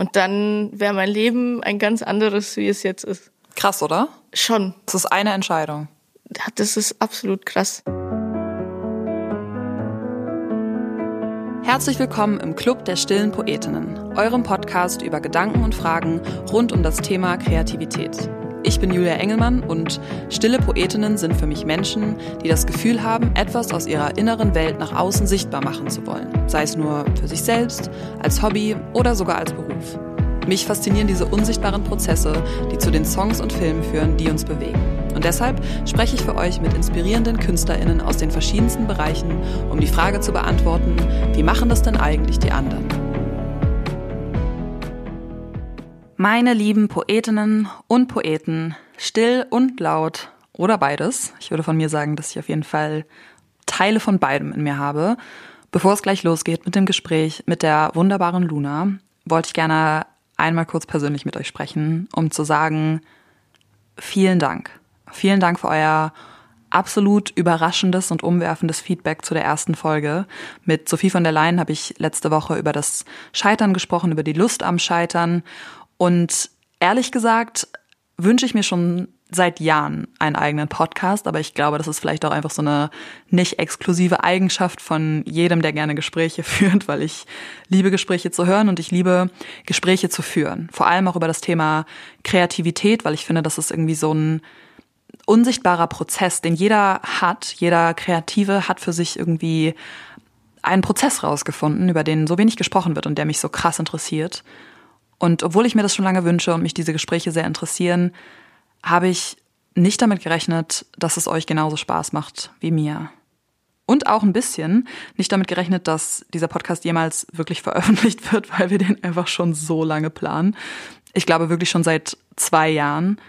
Und dann wäre mein Leben ein ganz anderes, wie es jetzt ist. Krass, oder? Schon. Das ist eine Entscheidung. Das ist absolut krass. Herzlich willkommen im Club der stillen Poetinnen, eurem Podcast über Gedanken und Fragen rund um das Thema Kreativität. Ich bin Julia Engelmann und stille Poetinnen sind für mich Menschen, die das Gefühl haben, etwas aus ihrer inneren Welt nach außen sichtbar machen zu wollen, sei es nur für sich selbst, als Hobby oder sogar als Beruf. Mich faszinieren diese unsichtbaren Prozesse, die zu den Songs und Filmen führen, die uns bewegen. Und deshalb spreche ich für euch mit inspirierenden KünstlerInnen aus den verschiedensten Bereichen, um die Frage zu beantworten, wie machen das denn eigentlich die anderen? Meine lieben Poetinnen und Poeten, still und laut oder beides. Ich würde von mir sagen, dass ich auf jeden Fall Teile von beidem in mir habe. Bevor es gleich losgeht mit dem Gespräch mit der wunderbaren Luna, wollte ich gerne einmal kurz persönlich mit euch sprechen, um zu sagen, vielen Dank. Vielen Dank für euer absolut überraschendes und umwerfendes Feedback zu der ersten Folge. Mit Sophie von der Leyen habe ich letzte Woche über das Scheitern gesprochen, über die Lust am Scheitern. Und ehrlich gesagt wünsche ich mir schon seit Jahren einen eigenen Podcast, aber ich glaube, das ist vielleicht auch einfach so eine nicht exklusive Eigenschaft von jedem, der gerne Gespräche führt, weil ich liebe Gespräche zu hören und ich liebe Gespräche zu führen. Vor allem auch über das Thema Kreativität, weil ich finde, das ist irgendwie so ein unsichtbarer Prozess, den jeder hat. Jeder Kreative hat für sich irgendwie einen Prozess rausgefunden, über den so wenig gesprochen wird und der mich so krass interessiert. Und obwohl ich mir das schon lange wünsche und mich diese Gespräche sehr interessieren, habe ich nicht damit gerechnet, dass es euch genauso Spaß macht wie mir. Und auch ein bisschen nicht damit gerechnet, dass dieser Podcast jemals wirklich veröffentlicht wird, weil wir den einfach schon so lange planen. Ich glaube wirklich schon seit zwei Jahren.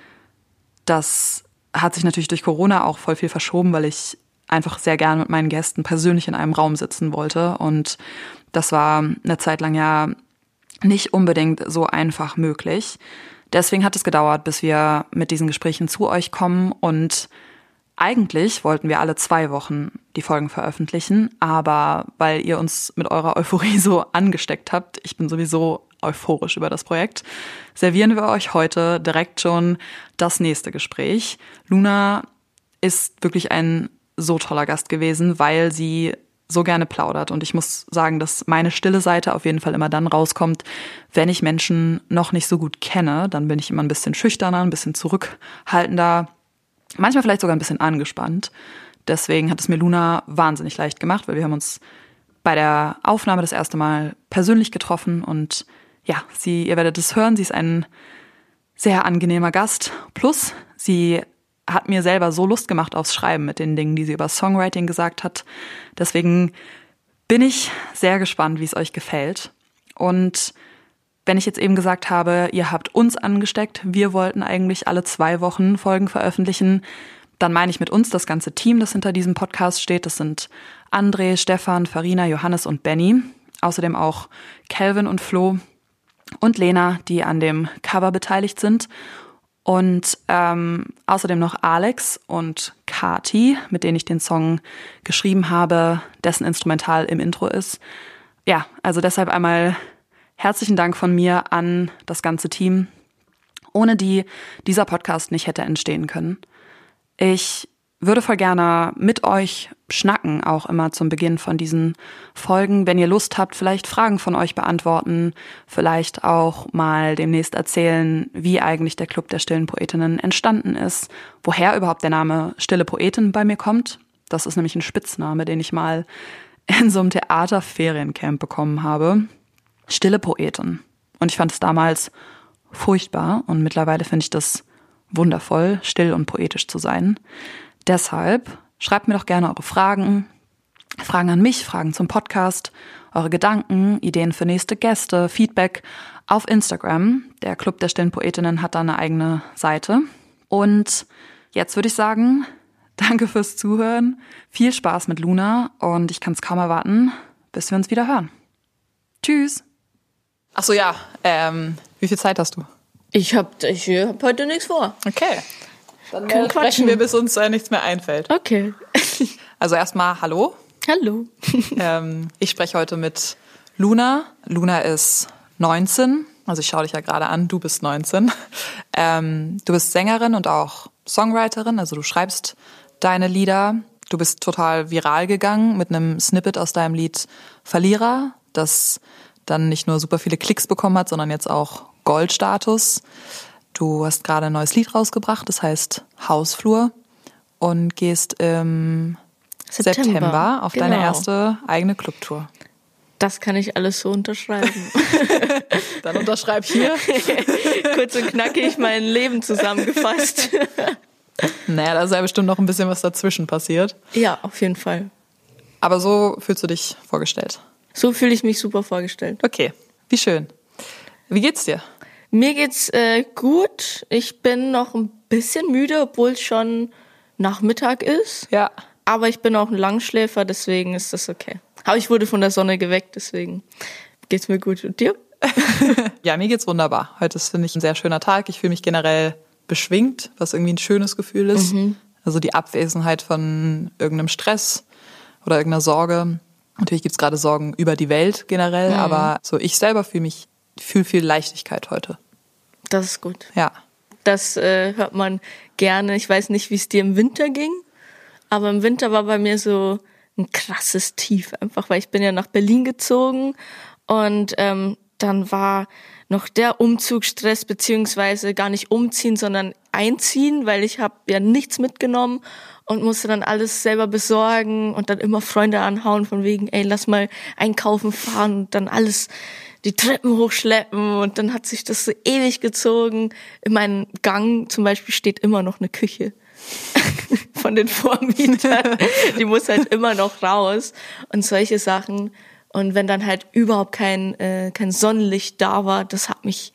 Das hat sich natürlich durch Corona auch voll viel verschoben, weil ich einfach sehr gern mit meinen Gästen persönlich in einem Raum sitzen wollte. Und das war eine Zeit lang ja nicht unbedingt so einfach möglich. Deswegen hat es gedauert, bis wir mit diesen Gesprächen zu euch kommen und eigentlich wollten wir alle zwei Wochen die Folgen veröffentlichen, aber weil ihr uns mit eurer Euphorie so angesteckt habt, ich bin sowieso euphorisch über das Projekt, servieren wir euch heute direkt schon das nächste Gespräch. Luna ist wirklich ein so toller Gast gewesen, weil sie so gerne plaudert. Und ich muss sagen, dass meine stille Seite auf jeden Fall immer dann rauskommt, wenn ich Menschen noch nicht so gut kenne. Dann bin ich immer ein bisschen schüchterner, ein bisschen zurückhaltender, manchmal vielleicht sogar ein bisschen angespannt. Deswegen hat es mir Luna wahnsinnig leicht gemacht, weil wir haben uns bei der Aufnahme das erste Mal persönlich getroffen und ja, sie, ihr werdet es hören, sie ist ein sehr angenehmer Gast. Plus, sie hat mir selber so Lust gemacht aufs Schreiben mit den Dingen, die sie über Songwriting gesagt hat. Deswegen bin ich sehr gespannt, wie es euch gefällt. Und wenn ich jetzt eben gesagt habe, ihr habt uns angesteckt, wir wollten eigentlich alle zwei Wochen Folgen veröffentlichen, dann meine ich mit uns das ganze Team, das hinter diesem Podcast steht. Das sind André, Stefan, Farina, Johannes und Benny. Außerdem auch Calvin und Flo und Lena, die an dem Cover beteiligt sind. Und ähm, außerdem noch Alex und Kati, mit denen ich den Song geschrieben habe, dessen Instrumental im Intro ist. Ja, also deshalb einmal herzlichen Dank von mir an das ganze Team, ohne die dieser Podcast nicht hätte entstehen können. Ich würde voll gerne mit euch schnacken, auch immer zum Beginn von diesen Folgen. Wenn ihr Lust habt, vielleicht Fragen von euch beantworten, vielleicht auch mal demnächst erzählen, wie eigentlich der Club der stillen Poetinnen entstanden ist, woher überhaupt der Name Stille Poetin bei mir kommt. Das ist nämlich ein Spitzname, den ich mal in so einem Theaterferiencamp bekommen habe. Stille Poetin. Und ich fand es damals furchtbar und mittlerweile finde ich das wundervoll, still und poetisch zu sein. Deshalb schreibt mir doch gerne eure Fragen, Fragen an mich, Fragen zum Podcast, eure Gedanken, Ideen für nächste Gäste, Feedback auf Instagram. Der Club der stillen Poetinnen hat da eine eigene Seite. Und jetzt würde ich sagen, danke fürs Zuhören, viel Spaß mit Luna und ich kann es kaum erwarten, bis wir uns wieder hören. Tschüss. Ach so, ja. Ähm, wie viel Zeit hast du? Ich habe ich hab heute nichts vor. Okay. Dann Können sprechen wir, bis uns äh, nichts mehr einfällt. Okay. Also erstmal Hallo. Hallo. ähm, ich spreche heute mit Luna. Luna ist 19 Also ich schaue dich ja gerade an, du bist 19. Ähm, du bist Sängerin und auch Songwriterin, also du schreibst deine Lieder. Du bist total viral gegangen mit einem Snippet aus deinem Lied Verlierer, das dann nicht nur super viele Klicks bekommen hat, sondern jetzt auch Goldstatus. Du hast gerade ein neues Lied rausgebracht, das heißt Hausflur und gehst im September, September auf genau. deine erste eigene Clubtour. Das kann ich alles so unterschreiben. Dann unterschreib hier. Kurz und knackig mein Leben zusammengefasst. Naja, da ist ja bestimmt noch ein bisschen was dazwischen passiert. Ja, auf jeden Fall. Aber so fühlst du dich vorgestellt? So fühle ich mich super vorgestellt. Okay, wie schön. Wie geht's dir? Mir geht's äh, gut. Ich bin noch ein bisschen müde, obwohl es schon Nachmittag ist. Ja. Aber ich bin auch ein Langschläfer, deswegen ist das okay. Aber ich wurde von der Sonne geweckt, deswegen geht's mir gut. Und dir? ja, mir geht's wunderbar. Heute ist, finde ich, ein sehr schöner Tag. Ich fühle mich generell beschwingt, was irgendwie ein schönes Gefühl ist. Mhm. Also die Abwesenheit von irgendeinem Stress oder irgendeiner Sorge. Natürlich gibt's gerade Sorgen über die Welt generell, mhm. aber so ich selber fühle mich, fühle viel Leichtigkeit heute. Das ist gut. Ja. Das äh, hört man gerne. Ich weiß nicht, wie es dir im Winter ging, aber im Winter war bei mir so ein krasses Tief, einfach weil ich bin ja nach Berlin gezogen und ähm, dann war noch der Umzugsstress beziehungsweise gar nicht umziehen, sondern einziehen, weil ich habe ja nichts mitgenommen und musste dann alles selber besorgen und dann immer Freunde anhauen von wegen, ey, lass mal einkaufen fahren und dann alles die Treppen hochschleppen und dann hat sich das so ewig gezogen. In meinem Gang zum Beispiel steht immer noch eine Küche von den Vormietern. Die muss halt immer noch raus und solche Sachen. Und wenn dann halt überhaupt kein, äh, kein Sonnenlicht da war, das hat mich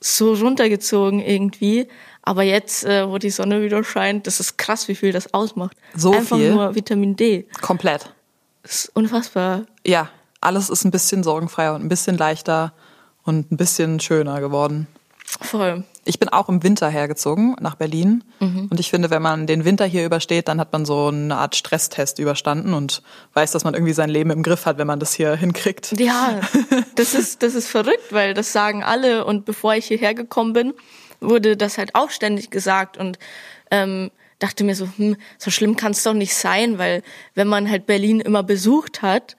so runtergezogen irgendwie. Aber jetzt, äh, wo die Sonne wieder scheint, das ist krass, wie viel das ausmacht. So Einfach viel? nur Vitamin D. Komplett. Das ist unfassbar. Ja, alles ist ein bisschen sorgenfreier und ein bisschen leichter und ein bisschen schöner geworden. Voll. Ich bin auch im Winter hergezogen nach Berlin. Mhm. Und ich finde, wenn man den Winter hier übersteht, dann hat man so eine Art Stresstest überstanden und weiß, dass man irgendwie sein Leben im Griff hat, wenn man das hier hinkriegt. Ja, das ist, das ist verrückt, weil das sagen alle. Und bevor ich hierher gekommen bin, wurde das halt auch ständig gesagt. Und ähm, dachte mir so, hm, so schlimm kann es doch nicht sein, weil wenn man halt Berlin immer besucht hat,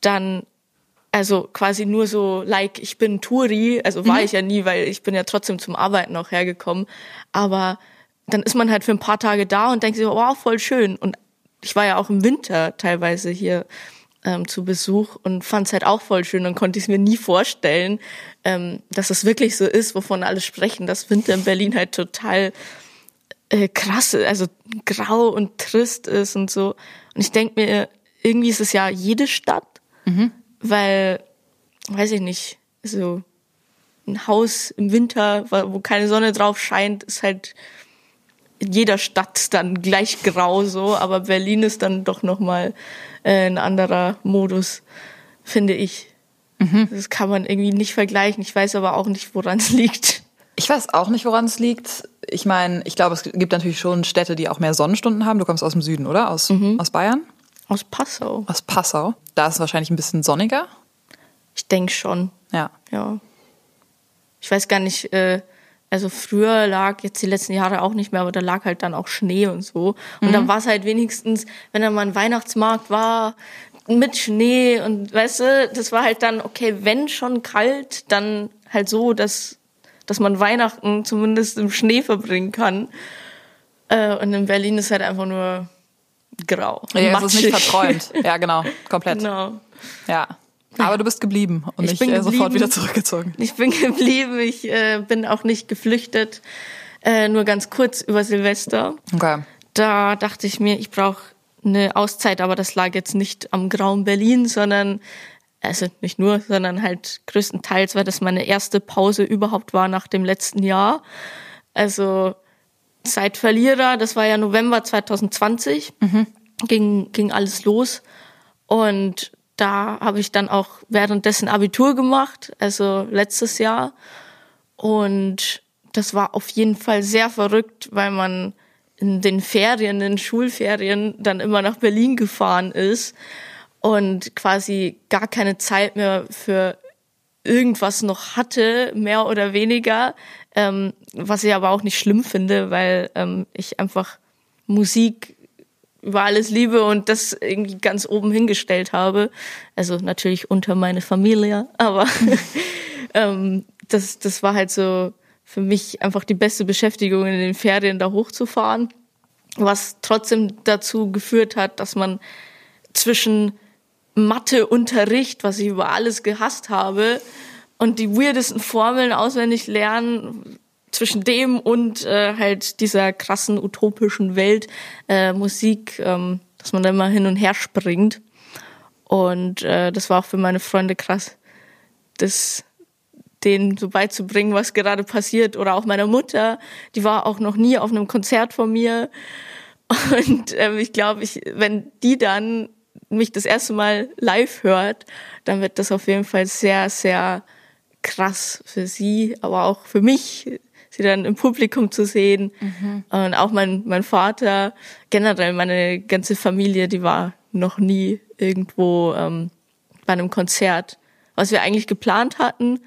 dann also quasi nur so, like, ich bin Touri, also war mhm. ich ja nie, weil ich bin ja trotzdem zum Arbeiten auch hergekommen. Aber dann ist man halt für ein paar Tage da und denkt sich, wow, voll schön. Und ich war ja auch im Winter teilweise hier ähm, zu Besuch und fand es halt auch voll schön und konnte es mir nie vorstellen, ähm, dass es wirklich so ist, wovon alle sprechen, dass Winter in Berlin halt total äh, krass, also grau und trist ist und so. Und ich denke mir, irgendwie ist es ja jede Stadt. Mhm weil, weiß ich nicht, so ein Haus im Winter, wo keine Sonne drauf scheint, ist halt in jeder Stadt dann gleich grau so, aber Berlin ist dann doch nochmal äh, ein anderer Modus, finde ich. Mhm. Das kann man irgendwie nicht vergleichen. Ich weiß aber auch nicht, woran es liegt. Ich weiß auch nicht, woran es liegt. Ich meine, ich glaube, es gibt natürlich schon Städte, die auch mehr Sonnenstunden haben. Du kommst aus dem Süden, oder? Aus, mhm. aus Bayern? Aus Passau. Aus Passau. Da ist es wahrscheinlich ein bisschen sonniger. Ich denke schon. Ja. Ja. Ich weiß gar nicht, äh, also früher lag jetzt die letzten Jahre auch nicht mehr, aber da lag halt dann auch Schnee und so. Und mhm. dann war es halt wenigstens, wenn da mal ein Weihnachtsmarkt war, mit Schnee und weißt du, das war halt dann, okay, wenn schon kalt, dann halt so, dass, dass man Weihnachten zumindest im Schnee verbringen kann. Äh, und in Berlin ist halt einfach nur grau. Ja, es ist nicht verträumt. Ja, genau, komplett. Genau. Ja. Aber du bist geblieben und ich nicht bin äh, sofort wieder zurückgezogen. Ich bin geblieben, ich äh, bin auch nicht geflüchtet, äh, nur ganz kurz über Silvester. Okay. Da dachte ich mir, ich brauche eine Auszeit, aber das lag jetzt nicht am grauen Berlin, sondern also nicht nur, sondern halt größtenteils, weil das meine erste Pause überhaupt war nach dem letzten Jahr. Also seit Verlierer, das war ja November 2020, mhm. ging, ging alles los. Und da habe ich dann auch währenddessen Abitur gemacht, also letztes Jahr. Und das war auf jeden Fall sehr verrückt, weil man in den Ferien, in den Schulferien dann immer nach Berlin gefahren ist und quasi gar keine Zeit mehr für irgendwas noch hatte, mehr oder weniger, ähm, was ich aber auch nicht schlimm finde, weil ähm, ich einfach Musik über alles liebe und das irgendwie ganz oben hingestellt habe. Also natürlich unter meine Familie, aber ähm, das, das war halt so für mich einfach die beste Beschäftigung in den Ferien da hochzufahren, was trotzdem dazu geführt hat, dass man zwischen Matheunterricht, was ich über alles gehasst habe, und die weirdesten Formeln auswendig lernen, zwischen dem und äh, halt dieser krassen utopischen Welt äh, Musik, ähm, dass man da immer hin und her springt. Und äh, das war auch für meine Freunde krass, das denen so beizubringen, was gerade passiert. Oder auch meiner Mutter, die war auch noch nie auf einem Konzert von mir. Und ähm, ich glaube, ich, wenn die dann mich das erste Mal live hört, dann wird das auf jeden Fall sehr, sehr krass für sie, aber auch für mich, sie dann im Publikum zu sehen. Mhm. Und auch mein, mein Vater, generell meine ganze Familie, die war noch nie irgendwo ähm, bei einem Konzert. Was wir eigentlich geplant hatten,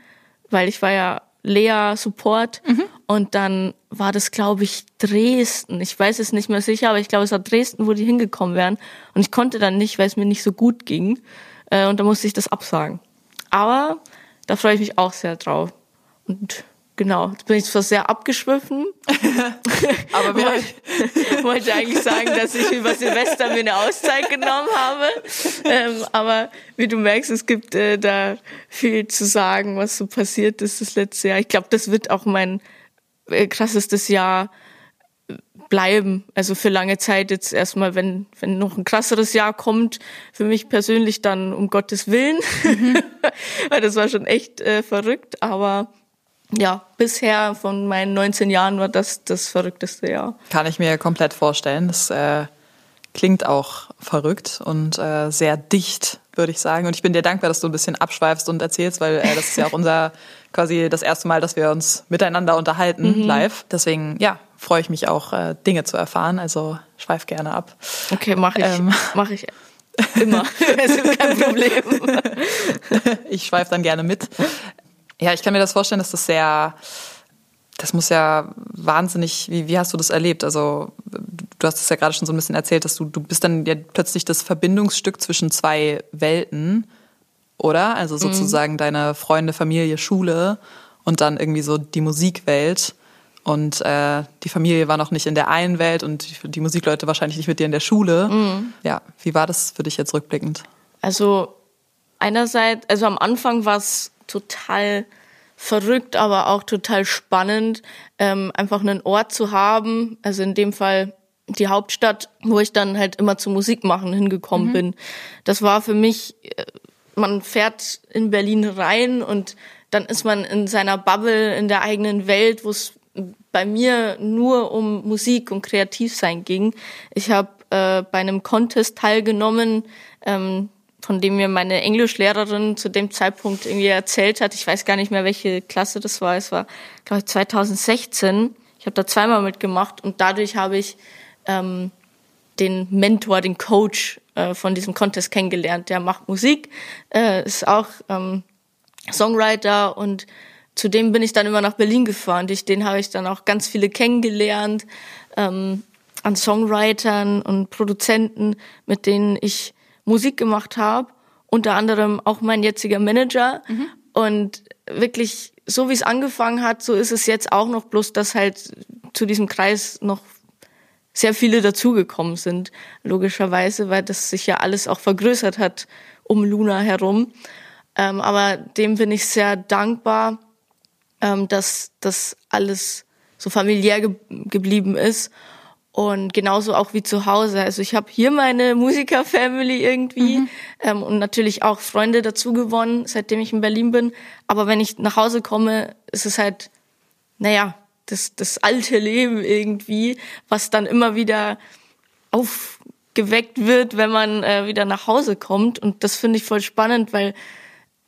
weil ich war ja Lea Support mhm. und dann war das, glaube ich, Dresden. Ich weiß es nicht mehr sicher, aber ich glaube, es war Dresden, wo die hingekommen wären. Und ich konnte dann nicht, weil es mir nicht so gut ging. Äh, und da musste ich das absagen. Aber da freue ich mich auch sehr drauf. Und genau, jetzt bin ich zwar sehr abgeschwiffen, aber wir wollte, wollte eigentlich sagen, dass ich über Silvester mir eine Auszeit genommen habe. Ähm, aber wie du merkst, es gibt äh, da viel zu sagen, was so passiert ist das letzte Jahr. Ich glaube, das wird auch mein äh, krassestes Jahr bleiben. Also für lange Zeit jetzt erstmal, wenn, wenn noch ein krasseres Jahr kommt, für mich persönlich dann um Gottes Willen. Mhm. Weil das war schon echt äh, verrückt. Aber ja, bisher von meinen 19 Jahren war das das verrückteste Jahr. Kann ich mir komplett vorstellen. Das äh, klingt auch verrückt und äh, sehr dicht, würde ich sagen. Und ich bin dir dankbar, dass du ein bisschen abschweifst und erzählst, weil äh, das ist ja auch unser quasi das erste Mal, dass wir uns miteinander unterhalten mhm. live. Deswegen, ja, freue ich mich auch, äh, Dinge zu erfahren. Also schweif gerne ab. Okay, mache ich. Ähm. Mach ich immer. das ist kein Problem. ich schweife dann gerne mit. Ja, ich kann mir das vorstellen, dass das sehr, das muss ja wahnsinnig, wie, wie hast du das erlebt? Also, du hast es ja gerade schon so ein bisschen erzählt, dass du, du bist dann ja plötzlich das Verbindungsstück zwischen zwei Welten, oder? Also mhm. sozusagen mhm. deine Freunde, Familie, Schule und dann irgendwie so die Musikwelt. Und äh, die Familie war noch nicht in der einen Welt und die, die Musikleute wahrscheinlich nicht mit dir in der Schule. Mhm. Ja, wie war das für dich jetzt rückblickend? Also einerseits, also am Anfang war es total verrückt, aber auch total spannend, ähm, einfach einen Ort zu haben. Also in dem Fall die Hauptstadt, wo ich dann halt immer zu Musik machen hingekommen mhm. bin. Das war für mich, äh, man fährt in Berlin rein und dann ist man in seiner Bubble, in der eigenen Welt, wo es bei mir nur um Musik und Kreativsein ging. Ich habe äh, bei einem Contest teilgenommen, ähm, von dem mir meine Englischlehrerin zu dem Zeitpunkt irgendwie erzählt hat. Ich weiß gar nicht mehr, welche Klasse das war. Es war, glaube ich, 2016. Ich habe da zweimal mitgemacht und dadurch habe ich ähm, den Mentor, den Coach äh, von diesem Contest kennengelernt. Der macht Musik, äh, ist auch ähm, Songwriter und zu dem bin ich dann immer nach Berlin gefahren. Durch den habe ich dann auch ganz viele kennengelernt ähm, an Songwritern und Produzenten, mit denen ich Musik gemacht habe, unter anderem auch mein jetziger Manager. Mhm. Und wirklich, so wie es angefangen hat, so ist es jetzt auch noch, bloß dass halt zu diesem Kreis noch sehr viele dazugekommen sind, logischerweise, weil das sich ja alles auch vergrößert hat um Luna herum. Ähm, aber dem bin ich sehr dankbar, ähm, dass das alles so familiär ge geblieben ist und genauso auch wie zu Hause. Also ich habe hier meine Musiker-Family irgendwie mhm. ähm, und natürlich auch Freunde dazu gewonnen, seitdem ich in Berlin bin. Aber wenn ich nach Hause komme, ist es halt, naja, das, das alte Leben irgendwie, was dann immer wieder aufgeweckt wird, wenn man äh, wieder nach Hause kommt. Und das finde ich voll spannend, weil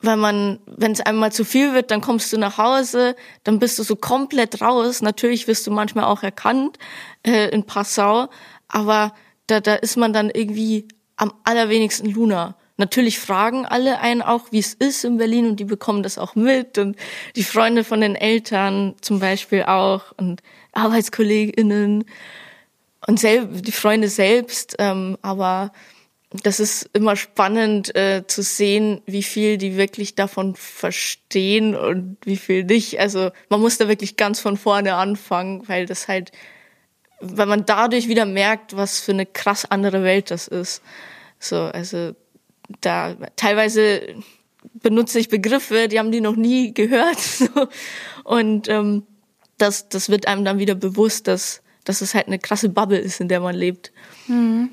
weil man, wenn es einmal zu viel wird, dann kommst du nach Hause, dann bist du so komplett raus. Natürlich wirst du manchmal auch erkannt äh, in Passau, aber da, da ist man dann irgendwie am allerwenigsten Luna. natürlich fragen alle einen auch, wie es ist in Berlin und die bekommen das auch mit und die Freunde von den Eltern zum Beispiel auch und ArbeitskollegInnen und selb, die Freunde selbst, ähm, aber das ist immer spannend äh, zu sehen, wie viel die wirklich davon verstehen und wie viel nicht. Also man muss da wirklich ganz von vorne anfangen, weil das halt, weil man dadurch wieder merkt, was für eine krass andere Welt das ist. So, also da teilweise benutze ich Begriffe, die haben die noch nie gehört. So. Und ähm, das, das wird einem dann wieder bewusst, dass, dass es halt eine krasse Bubble ist, in der man lebt. Mhm.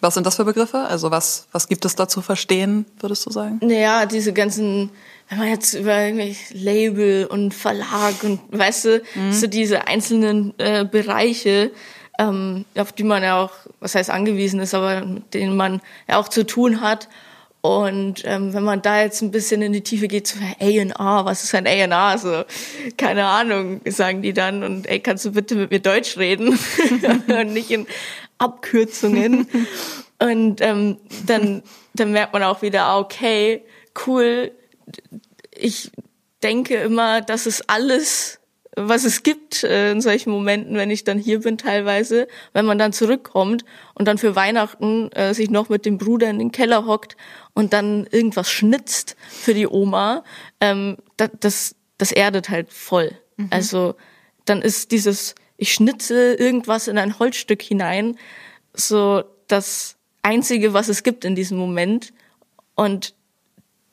Was sind das für Begriffe? Also was, was gibt es da zu verstehen, würdest du sagen? Naja, diese ganzen, wenn man jetzt über irgendwelche Label und Verlag und weißt du, mhm. so diese einzelnen äh, Bereiche, ähm, auf die man ja auch, was heißt angewiesen ist, aber mit denen man ja auch zu tun hat. Und ähm, wenn man da jetzt ein bisschen in die Tiefe geht, so A&R, was ist ein A&R? So, keine Ahnung, sagen die dann. Und ey, kannst du bitte mit mir Deutsch reden? und nicht in Abkürzungen. und ähm, dann, dann merkt man auch wieder, ah, okay, cool. Ich denke immer, das ist alles, was es gibt äh, in solchen Momenten, wenn ich dann hier bin teilweise, wenn man dann zurückkommt und dann für Weihnachten äh, sich noch mit dem Bruder in den Keller hockt und dann irgendwas schnitzt für die Oma, ähm, das, das, das erdet halt voll. Mhm. Also dann ist dieses ich schnitze irgendwas in ein Holzstück hinein, so das Einzige, was es gibt in diesem Moment. Und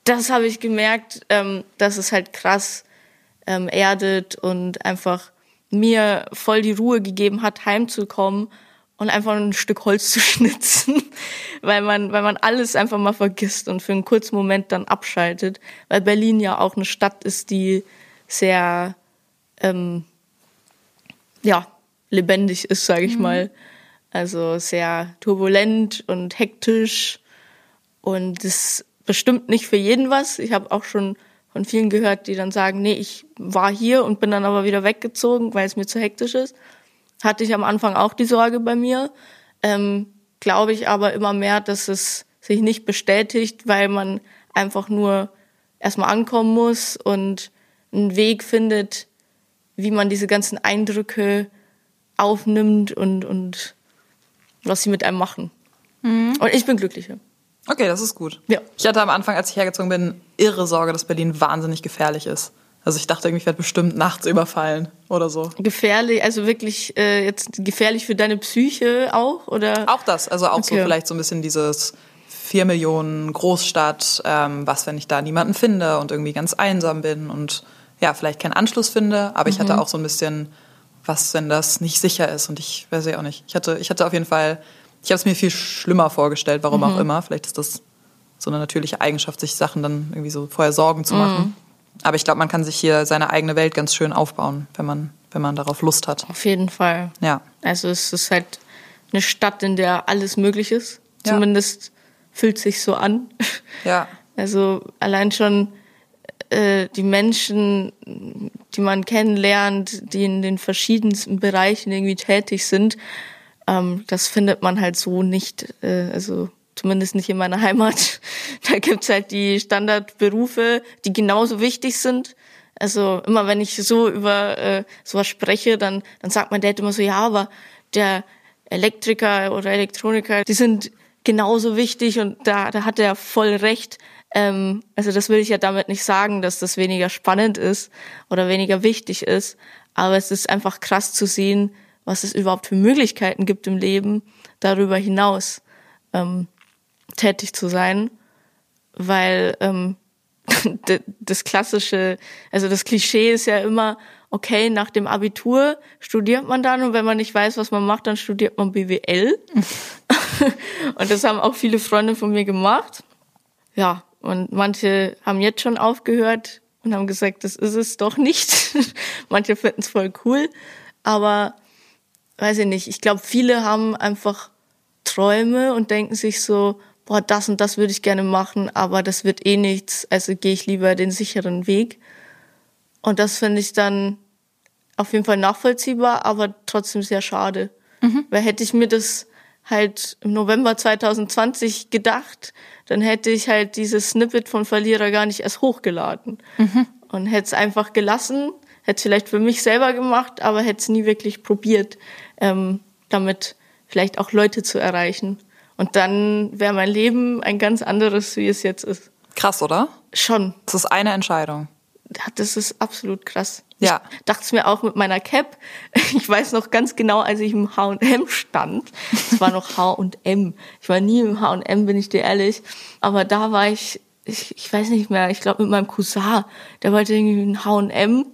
das habe ich gemerkt, ähm, dass es halt krass ähm, erdet und einfach mir voll die Ruhe gegeben hat, heimzukommen und einfach ein Stück Holz zu schnitzen, weil man, weil man alles einfach mal vergisst und für einen kurzen Moment dann abschaltet, weil Berlin ja auch eine Stadt ist, die sehr ähm, ja, lebendig ist, sage ich mhm. mal. Also sehr turbulent und hektisch. Und das bestimmt nicht für jeden was. Ich habe auch schon von vielen gehört, die dann sagen, nee, ich war hier und bin dann aber wieder weggezogen, weil es mir zu hektisch ist. Hatte ich am Anfang auch die Sorge bei mir. Ähm, Glaube ich aber immer mehr, dass es sich nicht bestätigt, weil man einfach nur erstmal ankommen muss und einen Weg findet, wie man diese ganzen Eindrücke aufnimmt und, und was sie mit einem machen. Mhm. Und ich bin glücklicher. Okay, das ist gut. Ja. Ich hatte am Anfang, als ich hergezogen bin, irre Sorge, dass Berlin wahnsinnig gefährlich ist. Also ich dachte, ich werde bestimmt nachts überfallen oder so. Gefährlich, also wirklich äh, jetzt gefährlich für deine Psyche auch oder? Auch das, also auch okay. so vielleicht so ein bisschen dieses vier Millionen Großstadt, ähm, was wenn ich da niemanden finde und irgendwie ganz einsam bin und ja, vielleicht keinen Anschluss finde, aber ich hatte mhm. auch so ein bisschen, was, wenn das nicht sicher ist und ich weiß ja auch nicht. Ich hatte, ich hatte auf jeden Fall, ich habe es mir viel schlimmer vorgestellt, warum mhm. auch immer. Vielleicht ist das so eine natürliche Eigenschaft, sich Sachen dann irgendwie so vorher Sorgen zu machen. Mhm. Aber ich glaube, man kann sich hier seine eigene Welt ganz schön aufbauen, wenn man, wenn man darauf Lust hat. Auf jeden Fall. Ja. Also es ist halt eine Stadt, in der alles möglich ist. Ja. Zumindest fühlt sich so an. Ja. Also allein schon äh, die Menschen, die man kennenlernt, die in den verschiedensten Bereichen irgendwie tätig sind, ähm, das findet man halt so nicht, äh, also zumindest nicht in meiner Heimat. Da gibt's halt die Standardberufe, die genauso wichtig sind. Also immer wenn ich so über äh, sowas spreche, dann, dann sagt mein Dad immer so, ja, aber der Elektriker oder Elektroniker, die sind genauso wichtig und da, da hat er voll recht. Ähm, also das will ich ja damit nicht sagen, dass das weniger spannend ist oder weniger wichtig ist. Aber es ist einfach krass zu sehen, was es überhaupt für Möglichkeiten gibt im Leben, darüber hinaus ähm, tätig zu sein. Weil ähm, das klassische, also das Klischee ist ja immer, okay, nach dem Abitur studiert man dann und wenn man nicht weiß, was man macht, dann studiert man BWL. und das haben auch viele Freunde von mir gemacht. Ja, und manche haben jetzt schon aufgehört und haben gesagt, das ist es doch nicht. manche finden es voll cool. Aber weiß ich nicht, ich glaube, viele haben einfach Träume und denken sich so, boah, das und das würde ich gerne machen, aber das wird eh nichts, also gehe ich lieber den sicheren Weg. Und das finde ich dann auf jeden Fall nachvollziehbar, aber trotzdem sehr schade. Mhm. Weil hätte ich mir das halt im November 2020 gedacht, dann hätte ich halt dieses Snippet von Verlierer gar nicht erst hochgeladen. Mhm. Und hätte es einfach gelassen, hätte es vielleicht für mich selber gemacht, aber hätte es nie wirklich probiert, ähm, damit vielleicht auch Leute zu erreichen. Und dann wäre mein Leben ein ganz anderes, wie es jetzt ist. Krass, oder? Schon. Das ist eine Entscheidung. Das ist absolut krass. Ja. Ich dachte es mir auch mit meiner Cap. Ich weiß noch ganz genau, als ich im H&M stand. Es war noch H&M. Ich war nie im H&M, bin ich dir ehrlich. Aber da war ich, ich, ich weiß nicht mehr, ich glaube mit meinem Cousin. Der wollte irgendwie ein H&M.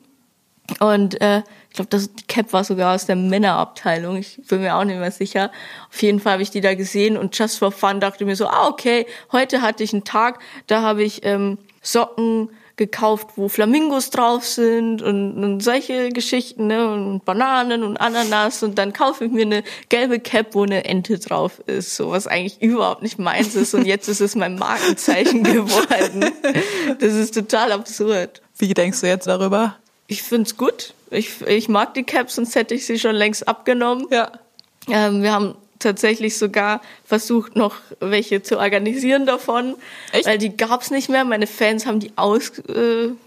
Und äh, ich glaube, die Cap war sogar aus der Männerabteilung. Ich bin mir auch nicht mehr sicher. Auf jeden Fall habe ich die da gesehen und just for fun dachte mir so, ah, okay, heute hatte ich einen Tag, da habe ich ähm, Socken gekauft, wo Flamingos drauf sind und, und solche Geschichten, ne? Und Bananen und Ananas und dann kaufe ich mir eine gelbe Cap, wo eine Ente drauf ist, so was eigentlich überhaupt nicht meins ist und jetzt ist es mein Markenzeichen geworden. Das ist total absurd. Wie denkst du jetzt darüber? Ich find's gut. Ich, ich mag die Caps, sonst hätte ich sie schon längst abgenommen. Ja. Ähm, wir haben tatsächlich sogar versucht, noch welche zu organisieren davon. Echt? Weil die gab's nicht mehr. Meine Fans haben die ausgekauft.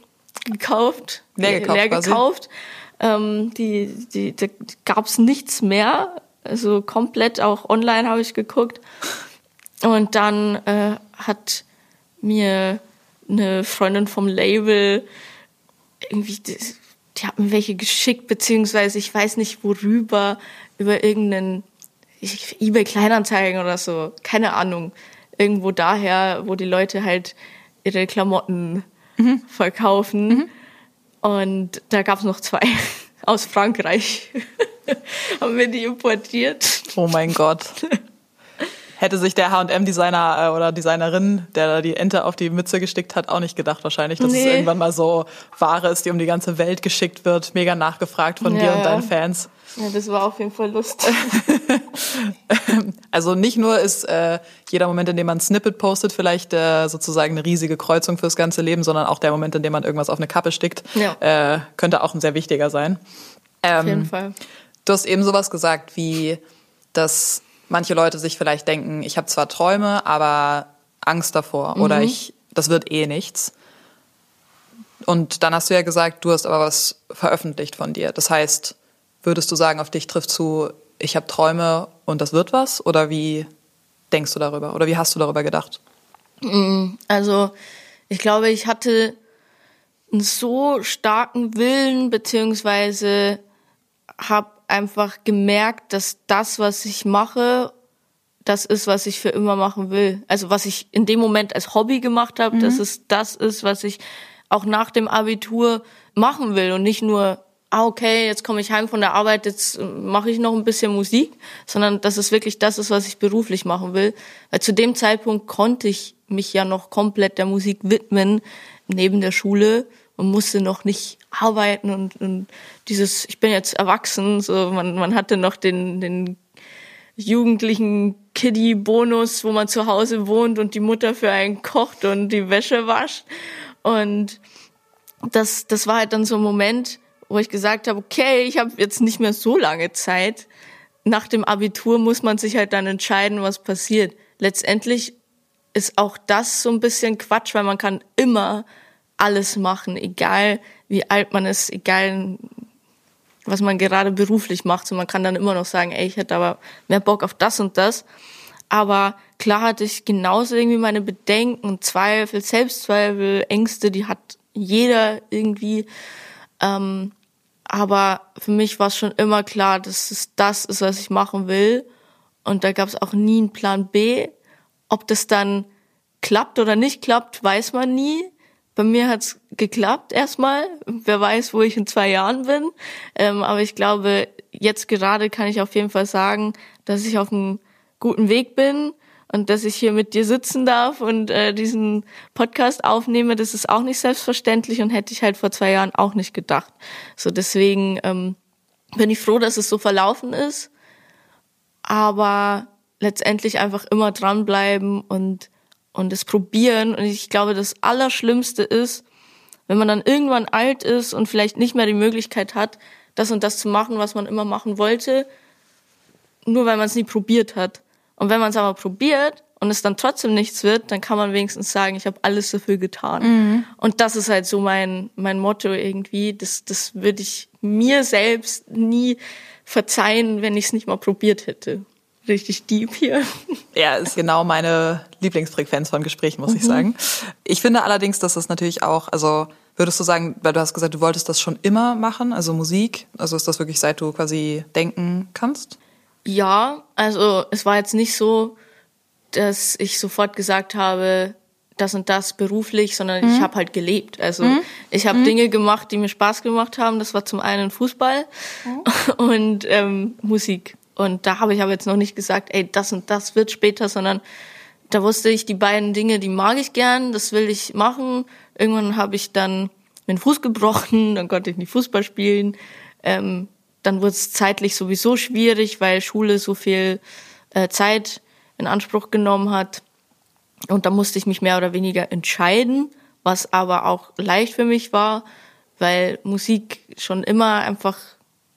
Äh, leer gekauft. Leer gekauft. Ähm, die, die, die gab's nichts mehr. Also komplett auch online habe ich geguckt. Und dann äh, hat mir eine Freundin vom Label irgendwie, die, die hat mir welche geschickt, beziehungsweise ich weiß nicht worüber, über irgendeinen eBay Kleinanzeigen oder so, keine Ahnung. Irgendwo daher, wo die Leute halt ihre Klamotten mhm. verkaufen. Mhm. Und da gab es noch zwei aus Frankreich. Haben wir die importiert. Oh mein Gott. Hätte sich der H&M-Designer äh, oder Designerin, der da die Ente auf die Mütze gestickt hat, auch nicht gedacht wahrscheinlich, dass nee. es irgendwann mal so Ware ist, die um die ganze Welt geschickt wird. Mega nachgefragt von ja, dir und deinen Fans. Ja, das war auf jeden Fall lustig. also nicht nur ist äh, jeder Moment, in dem man ein Snippet postet, vielleicht äh, sozusagen eine riesige Kreuzung fürs ganze Leben, sondern auch der Moment, in dem man irgendwas auf eine Kappe stickt, ja. äh, könnte auch ein sehr wichtiger sein. Ähm, auf jeden Fall. Du hast eben sowas gesagt, wie dass manche Leute sich vielleicht denken, ich habe zwar Träume, aber Angst davor mhm. oder ich, das wird eh nichts. Und dann hast du ja gesagt, du hast aber was veröffentlicht von dir. Das heißt, Würdest du sagen, auf dich trifft zu, ich habe Träume und das wird was? Oder wie denkst du darüber? Oder wie hast du darüber gedacht? Mm, also, ich glaube, ich hatte einen so starken Willen, beziehungsweise habe einfach gemerkt, dass das, was ich mache, das ist, was ich für immer machen will. Also was ich in dem Moment als Hobby gemacht habe, mhm. dass es das ist, was ich auch nach dem Abitur machen will und nicht nur ah, okay, jetzt komme ich heim von der Arbeit, jetzt äh, mache ich noch ein bisschen Musik, sondern dass es wirklich das ist, was ich beruflich machen will. Weil zu dem Zeitpunkt konnte ich mich ja noch komplett der Musik widmen, neben der Schule und musste noch nicht arbeiten und, und dieses, ich bin jetzt erwachsen, so man, man hatte noch den, den jugendlichen Kiddie-Bonus, wo man zu Hause wohnt und die Mutter für einen kocht und die Wäsche wascht. Und das, das war halt dann so ein Moment, wo ich gesagt habe, okay, ich habe jetzt nicht mehr so lange Zeit. Nach dem Abitur muss man sich halt dann entscheiden, was passiert. Letztendlich ist auch das so ein bisschen Quatsch, weil man kann immer alles machen, egal wie alt man ist, egal was man gerade beruflich macht. Und man kann dann immer noch sagen, ey, ich hätte aber mehr Bock auf das und das. Aber klar hatte ich genauso irgendwie meine Bedenken, Zweifel, Selbstzweifel, Ängste, die hat jeder irgendwie. Ähm, aber für mich war es schon immer klar, dass es das ist, was ich machen will. Und da gab es auch nie einen Plan B. Ob das dann klappt oder nicht klappt, weiß man nie. Bei mir hat's geklappt erstmal. Wer weiß, wo ich in zwei Jahren bin. Ähm, aber ich glaube, jetzt gerade kann ich auf jeden Fall sagen, dass ich auf einem guten Weg bin und dass ich hier mit dir sitzen darf und äh, diesen Podcast aufnehme, das ist auch nicht selbstverständlich und hätte ich halt vor zwei Jahren auch nicht gedacht. So deswegen ähm, bin ich froh, dass es so verlaufen ist, aber letztendlich einfach immer dranbleiben und und es probieren. Und ich glaube, das Allerschlimmste ist, wenn man dann irgendwann alt ist und vielleicht nicht mehr die Möglichkeit hat, das und das zu machen, was man immer machen wollte, nur weil man es nie probiert hat. Und wenn man es aber probiert und es dann trotzdem nichts wird, dann kann man wenigstens sagen, ich habe alles dafür getan. Mhm. Und das ist halt so mein, mein Motto irgendwie. Das, das würde ich mir selbst nie verzeihen, wenn ich es nicht mal probiert hätte. Richtig deep hier. Ja, ist genau meine Lieblingsfrequenz von Gesprächen, muss mhm. ich sagen. Ich finde allerdings, dass das natürlich auch, also würdest du sagen, weil du hast gesagt, du wolltest das schon immer machen, also Musik, also ist das wirklich seit du quasi denken kannst? Ja, also es war jetzt nicht so, dass ich sofort gesagt habe, das und das beruflich, sondern mhm. ich habe halt gelebt. Also mhm. ich habe mhm. Dinge gemacht, die mir Spaß gemacht haben. Das war zum einen Fußball mhm. und ähm, Musik. Und da habe ich aber jetzt noch nicht gesagt, ey, das und das wird später, sondern da wusste ich, die beiden Dinge, die mag ich gern, das will ich machen. Irgendwann habe ich dann den Fuß gebrochen, dann konnte ich nicht Fußball spielen. Ähm, dann wurde es zeitlich sowieso schwierig, weil Schule so viel äh, Zeit in Anspruch genommen hat. Und da musste ich mich mehr oder weniger entscheiden, was aber auch leicht für mich war, weil Musik schon immer einfach,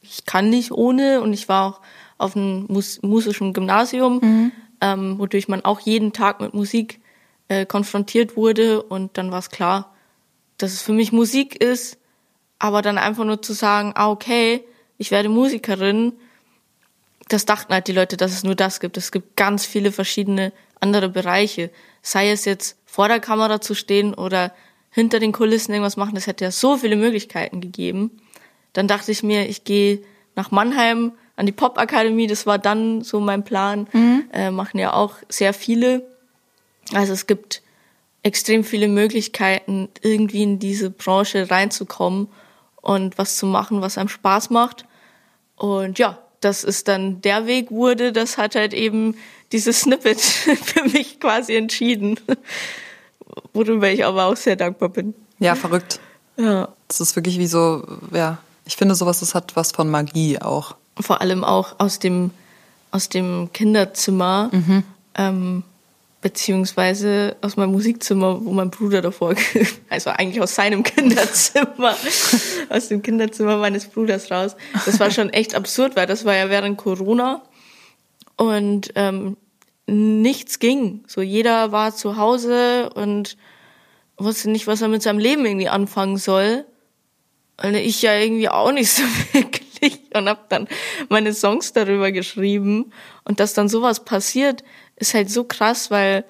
ich kann nicht ohne und ich war auch auf einem Mus musischen Gymnasium, mhm. ähm, wodurch man auch jeden Tag mit Musik äh, konfrontiert wurde und dann war es klar, dass es für mich Musik ist, aber dann einfach nur zu sagen, ah okay, ich werde Musikerin, das dachten halt die Leute, dass es nur das gibt. Es gibt ganz viele verschiedene andere Bereiche. Sei es jetzt vor der Kamera zu stehen oder hinter den Kulissen irgendwas machen, das hätte ja so viele Möglichkeiten gegeben. Dann dachte ich mir, ich gehe nach Mannheim an die Popakademie, das war dann so mein Plan. Mhm. Äh, machen ja auch sehr viele. Also es gibt extrem viele Möglichkeiten, irgendwie in diese Branche reinzukommen und was zu machen, was einem Spaß macht. Und ja, dass es dann der Weg wurde, das hat halt eben dieses Snippet für mich quasi entschieden. Worüber ich aber auch sehr dankbar bin. Ja, verrückt. Ja. Das ist wirklich wie so, ja, ich finde sowas, das hat was von Magie auch. Vor allem auch aus dem, aus dem Kinderzimmer. Mhm. Ähm, beziehungsweise aus meinem Musikzimmer, wo mein Bruder davor, also eigentlich aus seinem Kinderzimmer, aus dem Kinderzimmer meines Bruders raus. Das war schon echt absurd, weil das war ja während Corona und ähm, nichts ging. So jeder war zu Hause und wusste nicht, was er mit seinem Leben irgendwie anfangen soll. Und ich ja irgendwie auch nicht so wirklich und habe dann meine Songs darüber geschrieben und dass dann sowas passiert, ist halt so krass, weil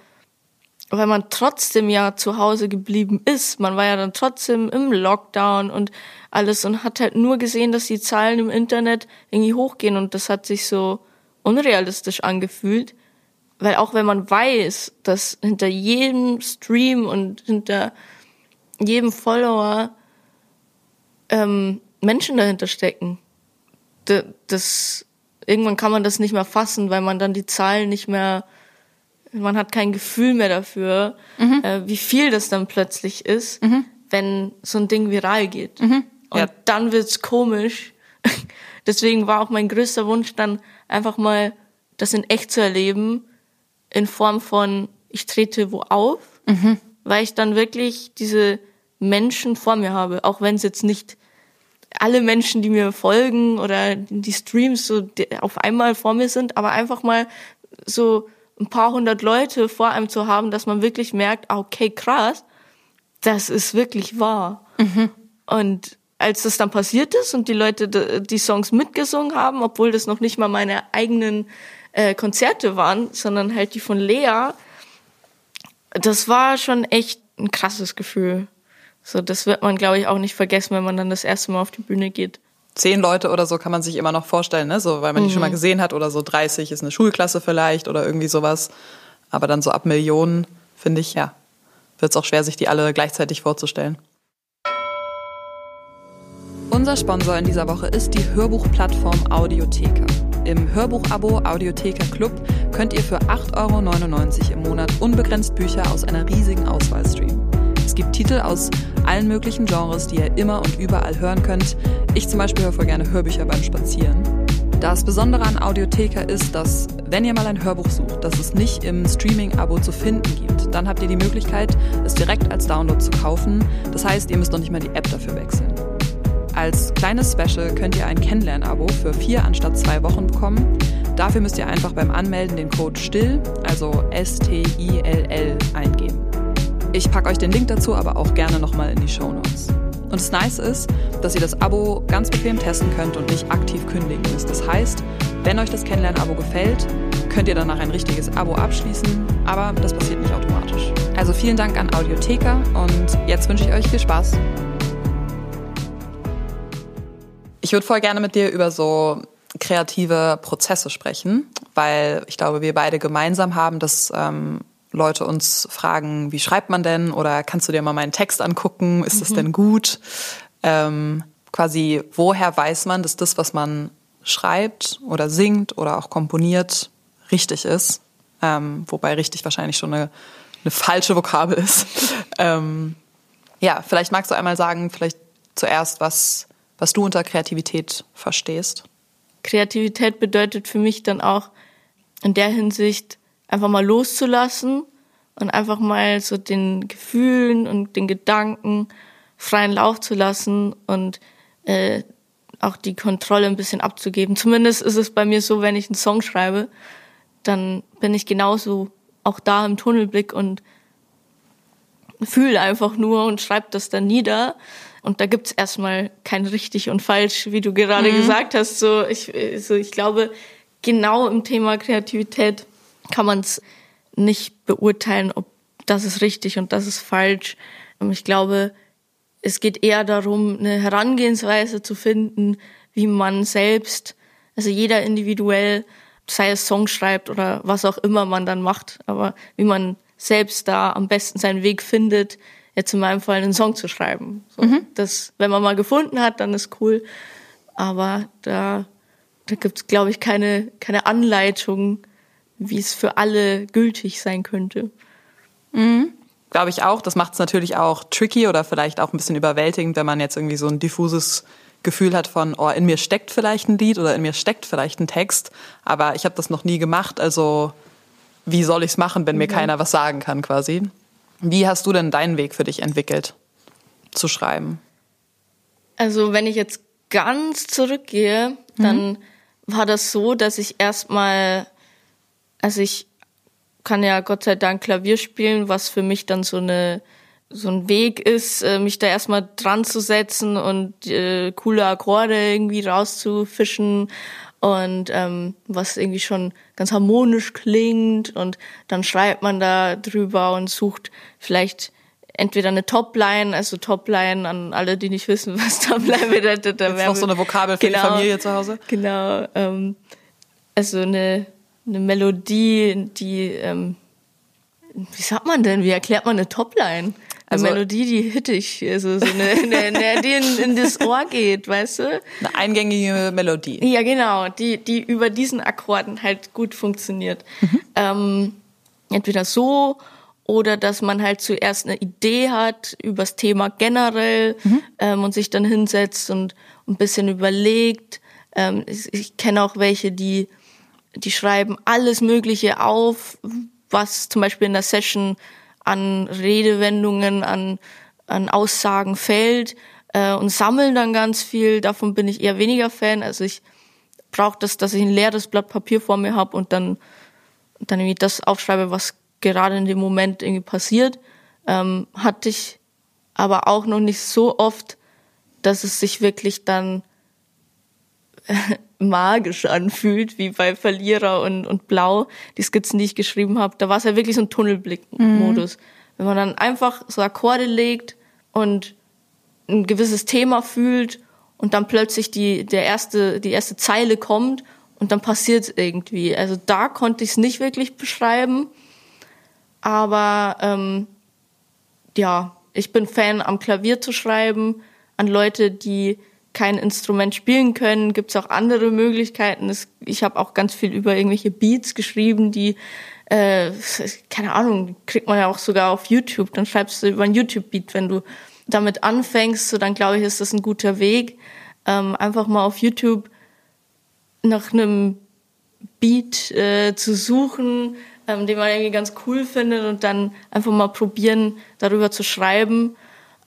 weil man trotzdem ja zu Hause geblieben ist. Man war ja dann trotzdem im Lockdown und alles und hat halt nur gesehen, dass die Zahlen im Internet irgendwie hochgehen und das hat sich so unrealistisch angefühlt. Weil auch wenn man weiß, dass hinter jedem Stream und hinter jedem Follower ähm, Menschen dahinter stecken, das, irgendwann kann man das nicht mehr fassen, weil man dann die Zahlen nicht mehr man hat kein Gefühl mehr dafür, mhm. äh, wie viel das dann plötzlich ist, mhm. wenn so ein Ding viral geht. Mhm. Und ja. dann wird's komisch. Deswegen war auch mein größter Wunsch dann einfach mal das in echt zu erleben, in Form von ich trete wo auf, mhm. weil ich dann wirklich diese Menschen vor mir habe, auch wenn es jetzt nicht alle Menschen, die mir folgen oder die Streams so auf einmal vor mir sind, aber einfach mal so ein paar hundert Leute vor einem zu haben, dass man wirklich merkt, ah, okay, krass, das ist wirklich wahr. Mhm. Und als das dann passiert ist und die Leute die Songs mitgesungen haben, obwohl das noch nicht mal meine eigenen äh, Konzerte waren, sondern halt die von Lea, das war schon echt ein krasses Gefühl. So, das wird man, glaube ich, auch nicht vergessen, wenn man dann das erste Mal auf die Bühne geht zehn Leute oder so kann man sich immer noch vorstellen, ne? so, weil man die schon mal mhm. gesehen hat oder so 30 ist eine Schulklasse vielleicht oder irgendwie sowas. Aber dann so ab Millionen, finde ich, ja, wird es auch schwer, sich die alle gleichzeitig vorzustellen. Unser Sponsor in dieser Woche ist die Hörbuchplattform Audiotheka. Im Hörbuchabo Audiotheka Club könnt ihr für 8,99 Euro im Monat unbegrenzt Bücher aus einer riesigen Auswahl streamen. Es gibt Titel aus allen möglichen Genres, die ihr immer und überall hören könnt. Ich zum Beispiel höre voll gerne Hörbücher beim Spazieren. Das Besondere an Audiotheka ist, dass, wenn ihr mal ein Hörbuch sucht, das es nicht im Streaming-Abo zu finden gibt, dann habt ihr die Möglichkeit, es direkt als Download zu kaufen. Das heißt, ihr müsst noch nicht mal die App dafür wechseln. Als kleines Special könnt ihr ein Kennenlern-Abo für vier anstatt zwei Wochen bekommen. Dafür müsst ihr einfach beim Anmelden den Code STILL, also S-T-I-L-L, eingeben. Ich packe euch den Link dazu aber auch gerne nochmal in die Show Notes. Und das Nice ist, dass ihr das Abo ganz bequem testen könnt und nicht aktiv kündigen müsst. Das heißt, wenn euch das Kennenlernen-Abo gefällt, könnt ihr danach ein richtiges Abo abschließen, aber das passiert nicht automatisch. Also vielen Dank an Audiotheka und jetzt wünsche ich euch viel Spaß. Ich würde voll gerne mit dir über so kreative Prozesse sprechen, weil ich glaube, wir beide gemeinsam haben, dass ähm, Leute uns fragen, wie schreibt man denn oder kannst du dir mal meinen Text angucken, ist das mhm. denn gut? Ähm, quasi, woher weiß man, dass das, was man schreibt oder singt oder auch komponiert, richtig ist? Ähm, wobei richtig wahrscheinlich schon eine, eine falsche Vokabel ist. ähm, ja, vielleicht magst du einmal sagen, vielleicht zuerst, was, was du unter Kreativität verstehst. Kreativität bedeutet für mich dann auch in der Hinsicht einfach mal loszulassen und einfach mal so den Gefühlen und den Gedanken freien Lauf zu lassen und äh, auch die Kontrolle ein bisschen abzugeben. Zumindest ist es bei mir so, wenn ich einen Song schreibe, dann bin ich genauso auch da im Tunnelblick und fühle einfach nur und schreibe das dann nieder. Und da gibt's erstmal kein richtig und falsch, wie du gerade mhm. gesagt hast. So ich, so ich glaube, genau im Thema Kreativität kann man es nicht beurteilen, ob das ist richtig und das ist falsch. Und ich glaube, es geht eher darum, eine Herangehensweise zu finden, wie man selbst, also jeder individuell, sei es Song schreibt oder was auch immer man dann macht, aber wie man selbst da am besten seinen Weg findet, jetzt in meinem Fall einen Song zu schreiben. So, mhm. Das, wenn man mal gefunden hat, dann ist cool. Aber da, da gibt es, glaube ich, keine, keine Anleitung, wie es für alle gültig sein könnte. Mhm. Glaube ich auch. Das macht es natürlich auch tricky oder vielleicht auch ein bisschen überwältigend, wenn man jetzt irgendwie so ein diffuses Gefühl hat von, oh, in mir steckt vielleicht ein Lied oder in mir steckt vielleicht ein Text, aber ich habe das noch nie gemacht, also wie soll ich es machen, wenn mir mhm. keiner was sagen kann quasi? Wie hast du denn deinen Weg für dich entwickelt, zu schreiben? Also wenn ich jetzt ganz zurückgehe, dann mhm. war das so, dass ich erstmal, also ich kann ja Gott sei Dank Klavier spielen, was für mich dann so eine so ein Weg ist, äh, mich da erstmal dran zu setzen und äh, coole Akkorde irgendwie rauszufischen und ähm, was irgendwie schon ganz harmonisch klingt und dann schreibt man da drüber und sucht vielleicht entweder eine Topline, also Topline an alle, die nicht wissen, was Topline bedeutet. Da Jetzt noch so eine Vokabel für genau, die Familie zu Hause? Genau, ähm, also eine, eine Melodie, die, ähm, wie sagt man denn, wie erklärt man eine Topline? Also, eine Melodie, die hittig, also so eine, eine, eine die in, in das Ohr geht, weißt du? Eine eingängige Melodie. Ja, genau, die, die über diesen Akkorden halt gut funktioniert. Mhm. Ähm, entweder so oder dass man halt zuerst eine Idee hat übers Thema generell mhm. ähm, und sich dann hinsetzt und ein bisschen überlegt. Ähm, ich, ich kenne auch welche, die, die schreiben alles Mögliche auf, was zum Beispiel in der Session an Redewendungen, an, an Aussagen fällt äh, und sammeln dann ganz viel. Davon bin ich eher weniger Fan. Also ich brauche das, dass ich ein leeres Blatt Papier vor mir habe und dann, dann irgendwie das aufschreibe, was gerade in dem Moment irgendwie passiert. Ähm, hatte ich aber auch noch nicht so oft, dass es sich wirklich dann magisch anfühlt, wie bei Verlierer und, und Blau, die Skizzen, die ich geschrieben habe. Da war es ja wirklich so ein Tunnelblick-Modus. Mhm. Wenn man dann einfach so Akkorde legt und ein gewisses Thema fühlt und dann plötzlich die, der erste, die erste Zeile kommt und dann passiert irgendwie. Also da konnte ich es nicht wirklich beschreiben. Aber ähm, ja, ich bin Fan, am Klavier zu schreiben, an Leute, die kein Instrument spielen können, gibt es auch andere Möglichkeiten. Es, ich habe auch ganz viel über irgendwelche Beats geschrieben, die, äh, keine Ahnung, kriegt man ja auch sogar auf YouTube. Dann schreibst du über ein YouTube-Beat, wenn du damit anfängst, so dann glaube ich, ist das ein guter Weg. Ähm, einfach mal auf YouTube nach einem Beat äh, zu suchen, ähm, den man irgendwie ganz cool findet und dann einfach mal probieren, darüber zu schreiben.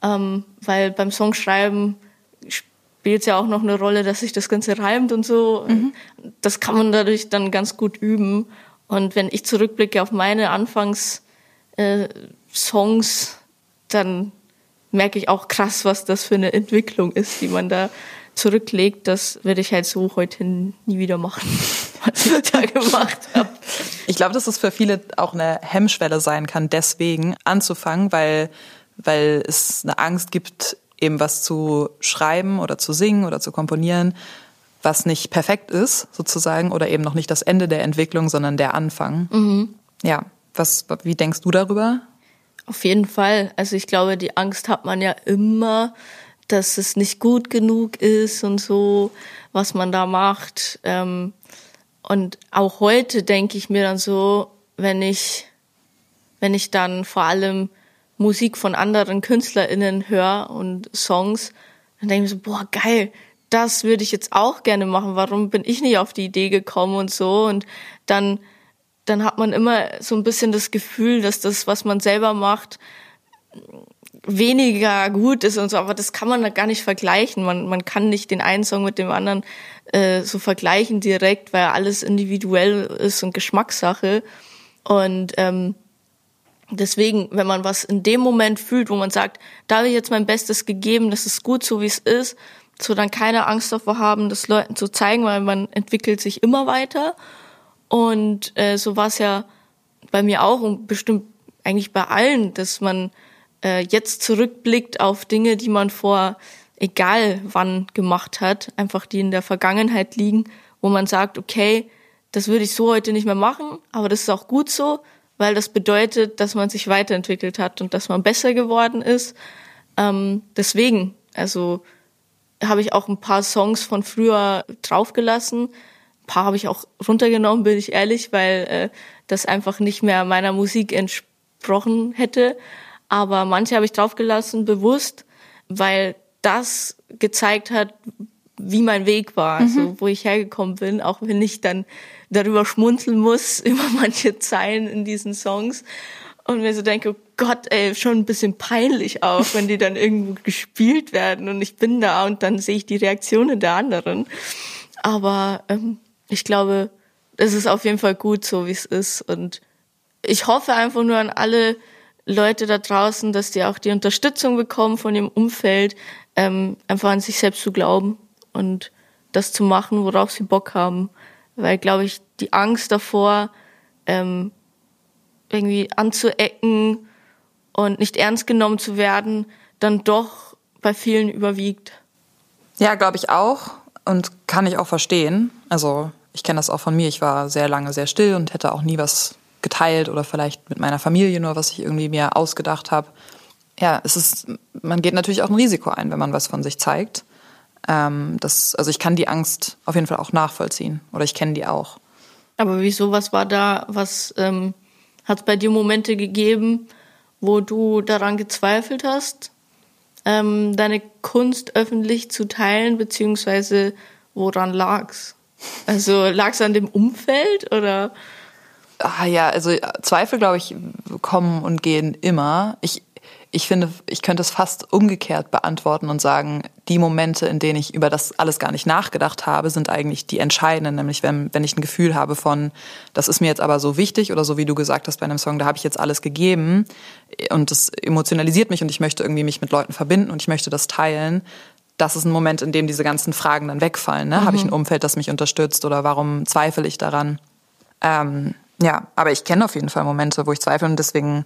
Ähm, weil beim Songschreiben spielt es ja auch noch eine Rolle, dass sich das Ganze reimt und so. Mhm. Das kann man dadurch dann ganz gut üben. Und wenn ich zurückblicke auf meine Anfangs äh, Songs, dann merke ich auch krass, was das für eine Entwicklung ist, die man da zurücklegt. Das werde ich halt so heute nie wieder machen, was ich da gemacht habe. Ich glaube, dass es für viele auch eine Hemmschwelle sein kann, deswegen anzufangen, weil, weil es eine Angst gibt, eben was zu schreiben oder zu singen oder zu komponieren, was nicht perfekt ist, sozusagen, oder eben noch nicht das Ende der Entwicklung, sondern der Anfang. Mhm. Ja, was, wie denkst du darüber? Auf jeden Fall. Also ich glaube, die Angst hat man ja immer, dass es nicht gut genug ist und so, was man da macht. Ähm, und auch heute denke ich mir dann so, wenn ich, wenn ich dann vor allem Musik von anderen KünstlerInnen höre und Songs, dann denke ich mir so, boah, geil, das würde ich jetzt auch gerne machen. Warum bin ich nicht auf die Idee gekommen und so? Und dann dann hat man immer so ein bisschen das Gefühl, dass das, was man selber macht, weniger gut ist und so, aber das kann man gar nicht vergleichen. Man, man kann nicht den einen Song mit dem anderen äh, so vergleichen direkt, weil alles individuell ist und Geschmackssache. Und ähm, deswegen, wenn man was in dem Moment fühlt, wo man sagt, da habe ich jetzt mein Bestes gegeben, das ist gut so, wie es ist, so dann keine Angst davor haben, das Leuten zu zeigen, weil man entwickelt sich immer weiter. Und äh, so war es ja bei mir auch und bestimmt eigentlich bei allen, dass man äh, jetzt zurückblickt auf Dinge, die man vor egal wann gemacht hat, einfach die in der Vergangenheit liegen, wo man sagt, okay, das würde ich so heute nicht mehr machen, aber das ist auch gut so, weil das bedeutet, dass man sich weiterentwickelt hat und dass man besser geworden ist. Ähm, deswegen, also habe ich auch ein paar Songs von früher draufgelassen, paar habe ich auch runtergenommen, bin ich ehrlich, weil äh, das einfach nicht mehr meiner Musik entsprochen hätte. Aber manche habe ich draufgelassen, bewusst, weil das gezeigt hat, wie mein Weg war, mhm. also wo ich hergekommen bin, auch wenn ich dann darüber schmunzeln muss, über manche Zeilen in diesen Songs. Und mir so denke, oh Gott, ey, schon ein bisschen peinlich auch, wenn die dann irgendwo gespielt werden und ich bin da und dann sehe ich die Reaktionen der anderen. Aber ähm, ich glaube, es ist auf jeden Fall gut, so wie es ist. Und ich hoffe einfach nur an alle Leute da draußen, dass die auch die Unterstützung bekommen von ihrem Umfeld, ähm, einfach an sich selbst zu glauben und das zu machen, worauf sie Bock haben. Weil, glaube ich, die Angst davor, ähm, irgendwie anzuecken und nicht ernst genommen zu werden, dann doch bei vielen überwiegt. Ja, glaube ich auch und kann ich auch verstehen. Also ich kenne das auch von mir. Ich war sehr lange sehr still und hätte auch nie was geteilt oder vielleicht mit meiner Familie nur, was ich irgendwie mir ausgedacht habe. Ja, es ist, man geht natürlich auch ein Risiko ein, wenn man was von sich zeigt. Ähm, das, also ich kann die Angst auf jeden Fall auch nachvollziehen oder ich kenne die auch. Aber wieso, was war da, was ähm, hat es bei dir Momente gegeben, wo du daran gezweifelt hast, ähm, deine Kunst öffentlich zu teilen, beziehungsweise woran lag's? Also lag es an dem Umfeld oder? Ah ja, also Zweifel, glaube ich, kommen und gehen immer. Ich, ich finde, ich könnte es fast umgekehrt beantworten und sagen, die Momente, in denen ich über das alles gar nicht nachgedacht habe, sind eigentlich die entscheidenden. Nämlich, wenn, wenn ich ein Gefühl habe von, das ist mir jetzt aber so wichtig oder so wie du gesagt hast bei einem Song, da habe ich jetzt alles gegeben und das emotionalisiert mich und ich möchte irgendwie mich mit Leuten verbinden und ich möchte das teilen, das ist ein Moment, in dem diese ganzen Fragen dann wegfallen. Ne? Mhm. Habe ich ein Umfeld, das mich unterstützt oder warum zweifle ich daran? Ähm, ja, aber ich kenne auf jeden Fall Momente, wo ich zweifle und deswegen